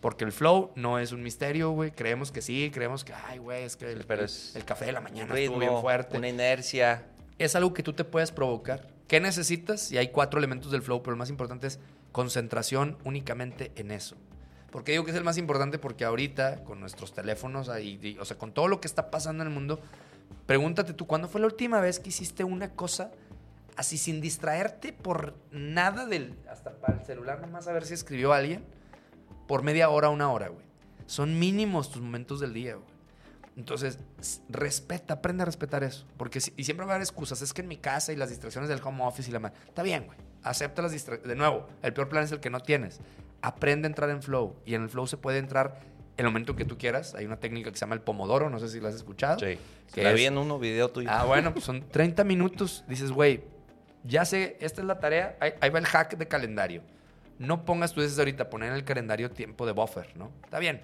Porque el flow no es un misterio, güey. Creemos que sí, creemos que, ay, güey, es que el, Pero es el café de la mañana Un estuvo ritmo, bien fuerte. una inercia. Es algo que tú te puedes provocar. ¿Qué necesitas? Y hay cuatro elementos del flow, pero el más importante es concentración únicamente en eso. ¿Por qué digo que es el más importante? Porque ahorita, con nuestros teléfonos, ahí, y- o sea, con todo lo que está pasando en el mundo, pregúntate tú, ¿cuándo fue la última vez que hiciste una cosa así sin distraerte por nada del. hasta para el celular, nomás a ver si escribió alguien? Por media hora, una hora, güey. Son mínimos tus momentos del día, güey. Entonces, respeta, aprende a respetar eso. Porque si- y siempre va a haber excusas. Es que en mi casa y las distracciones del home office y la madre. Está bien, güey. Acepta las distracciones. De nuevo, el peor plan es el que no tienes. Aprende a entrar en flow. Y en el flow se puede entrar en el momento que tú quieras. Hay una técnica que se llama el pomodoro. No sé si la has escuchado. Sí. Que la es- vi en uno video tuyo. Ah, bueno, pues son 30 minutos. Dices, güey, ya sé, esta es la tarea. Ahí, ahí va el hack de calendario. No pongas, tú dices ahorita, poner en el calendario tiempo de buffer, ¿no? Está bien.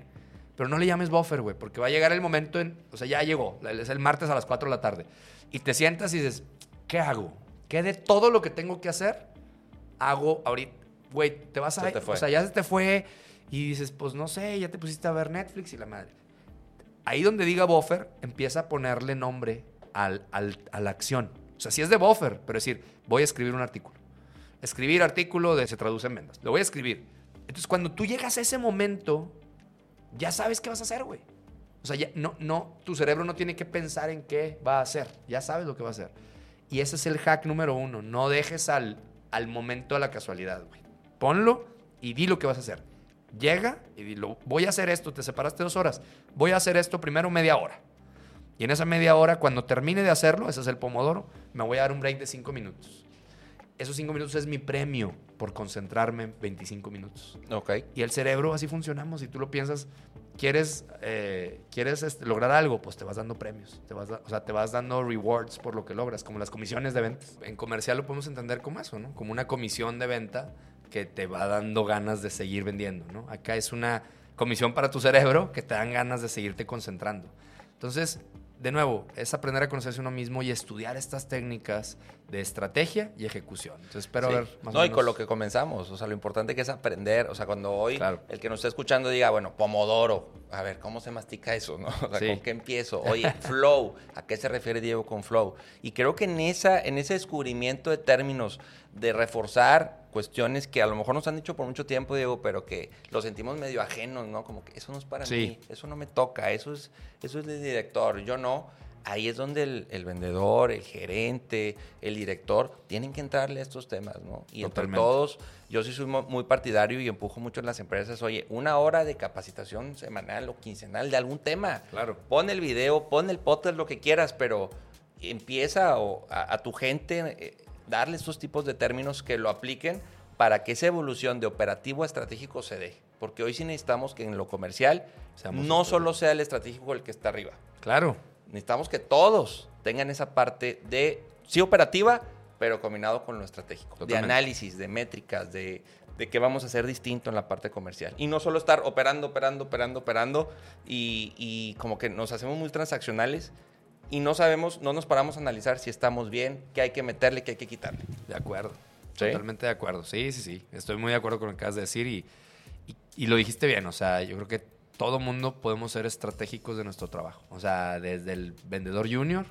Pero no le llames buffer, güey, porque va a llegar el momento en. O sea, ya llegó. Es el martes a las 4 de la tarde. Y te sientas y dices, ¿qué hago? ¿Qué de todo lo que tengo que hacer hago ahorita? Güey, te vas a. Se te fue. O sea, ya se te fue. Y dices, pues no sé, ya te pusiste a ver Netflix y la madre. Ahí donde diga buffer, empieza a ponerle nombre al- al- a la acción. O sea, si es de buffer, pero decir, voy a escribir un artículo. Escribir artículo de se traduce en ventas. Lo voy a escribir. Entonces, cuando tú llegas a ese momento, ya sabes qué vas a hacer, güey. O sea, ya no, no, tu cerebro no tiene que pensar en qué va a hacer. Ya sabes lo que va a hacer. Y ese es el hack número uno. No dejes al, al momento a la casualidad, güey. Ponlo y di lo que vas a hacer. Llega y dilo, voy a hacer esto, te separaste dos horas. Voy a hacer esto primero media hora. Y en esa media hora, cuando termine de hacerlo, ese es el pomodoro, me voy a dar un break de cinco minutos. Esos cinco minutos es mi premio por concentrarme 25 minutos. Ok. Y el cerebro, así funcionamos. Si tú lo piensas, quieres, eh, quieres este, lograr algo, pues te vas dando premios. Te vas da- o sea, te vas dando rewards por lo que logras, como las comisiones de ventas. En comercial lo podemos entender como eso, ¿no? Como una comisión de venta que te va dando ganas de seguir vendiendo, ¿no? Acá es una comisión para tu cerebro que te dan ganas de seguirte concentrando. Entonces, de nuevo, es aprender a conocerse uno mismo y estudiar estas técnicas de estrategia y ejecución. Entonces, espero Sí. ver más o no, y menos- con lo que comenzamos, o sea, lo importante que es aprender, o sea, cuando hoy Claro. el que nos está escuchando diga, bueno, pomodoro, a ver, ¿cómo se mastica eso, no? O sea, Sí. ¿con qué empiezo? Oye, flow, ¿a qué se refiere Diego con flow? Y creo que en esa en ese descubrimiento de términos de reforzar cuestiones que a lo mejor nos han dicho por mucho tiempo, Diego, pero que lo sentimos medio ajenos, ¿no? Como que eso no es para Sí. mí, eso no me toca, eso es eso es del director, yo no. Ahí es donde el, el vendedor, el gerente, el director tienen que entrarle a estos temas, ¿no? Y entre todos, yo sí soy mu- muy partidario y empujo mucho en las empresas, oye, una hora de capacitación semanal o quincenal de algún tema. Claro. Pon el video, pon el podcast, lo que quieras, pero empieza o, a, a tu gente eh, darle estos tipos de términos que lo apliquen para que esa evolución de operativo a estratégico se dé. Porque hoy sí necesitamos que en lo comercial Seamos no solo sea el estratégico el que está arriba. Claro. Necesitamos que todos tengan esa parte de, sí operativa, pero combinado con lo estratégico. Totalmente. De análisis, de métricas, de, de qué vamos a hacer distinto en la parte comercial. Y no solo estar operando, operando, operando, operando y, y como que nos hacemos muy transaccionales y no sabemos, no nos paramos a analizar si estamos bien, qué hay que meterle, qué hay que quitarle. De acuerdo. ¿Sí? Totalmente de acuerdo. Sí, sí, sí. Estoy muy de acuerdo con lo que acabas de decir y, y, y lo dijiste bien. O sea, yo creo que todo mundo podemos ser estratégicos de nuestro trabajo. O sea, desde el vendedor junior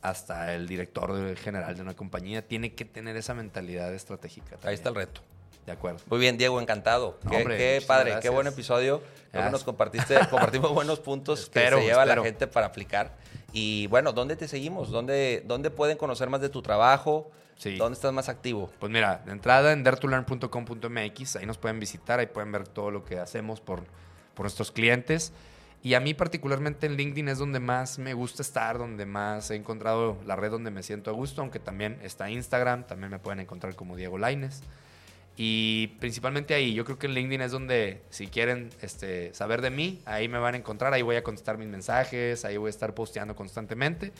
hasta el director general de una compañía tiene que tener esa mentalidad estratégica. Ahí está el reto. De acuerdo. Muy bien, Diego, encantado. No, qué hombre, qué muchísimas padre, qué buen episodio. Creo que Gracias. nos compartiste, compartimos buenos puntos Espero, que se lleva espero. la gente para aplicar. Y bueno, ¿dónde te seguimos? ¿Dónde, dónde pueden conocer más de tu trabajo? Sí. ¿Dónde estás más activo? Pues mira, de entrada en daretolearn.com.mx, ahí nos pueden visitar, ahí pueden ver todo lo que hacemos por, por nuestros clientes. Y a mí particularmente en LinkedIn es donde más me gusta estar, donde más he encontrado la red donde me siento a gusto, aunque también está Instagram, también me pueden encontrar como Diego Laines. Y principalmente ahí, yo creo que en LinkedIn es donde si quieren este, saber de mí, ahí me van a encontrar, ahí voy a contestar mis mensajes, ahí voy a estar posteando constantemente.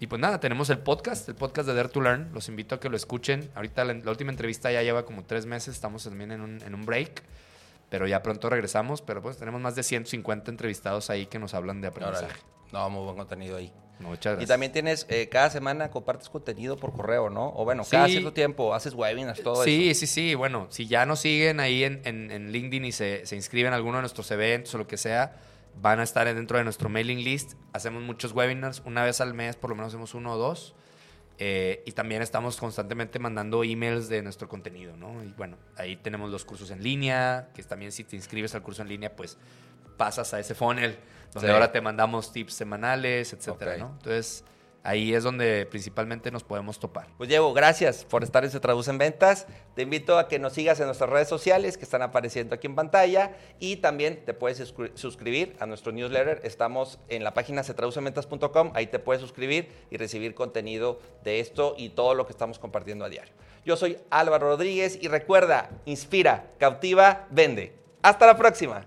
Y pues nada, tenemos el podcast, el podcast de Dare to Learn. Los invito a que lo escuchen. Ahorita la, la última entrevista ya lleva como tres meses, estamos también en un, en un break, pero ya pronto regresamos. Pero pues tenemos más de 150 entrevistados ahí que nos hablan de Órale. aprendizaje. No, muy buen contenido ahí. Muchas gracias. Y también tienes, eh, cada semana compartes contenido por correo, ¿no? O bueno, Sí. cada cierto tiempo haces webinars, todo sí, eso. sí, sí. Bueno, si ya nos siguen ahí en, en- en LinkedIn y se, se inscriben a alguno de nuestros eventos o lo que sea, van a estar dentro de nuestro mailing list. Hacemos muchos webinars, una vez al mes, por lo menos hacemos uno o dos. Eh, y también estamos constantemente mandando emails de nuestro contenido, ¿no? Y bueno, ahí tenemos los cursos en línea, que también si te inscribes al curso en línea, pues pasas a ese funnel, donde Sí. ahora te mandamos tips semanales, etcétera. ¿no? Entonces, ahí es donde principalmente nos podemos topar. Pues Diego, gracias por estar en Se Traduce en Ventas. Te invito a que nos sigas en nuestras redes sociales que están apareciendo aquí en pantalla y también te puedes suscribir a nuestro newsletter. Estamos en la página setraducementas.com, ahí te puedes suscribir y recibir contenido de esto y todo lo que estamos compartiendo a diario. Yo soy Álvaro Rodríguez y recuerda, inspira, cautiva, vende. Hasta la próxima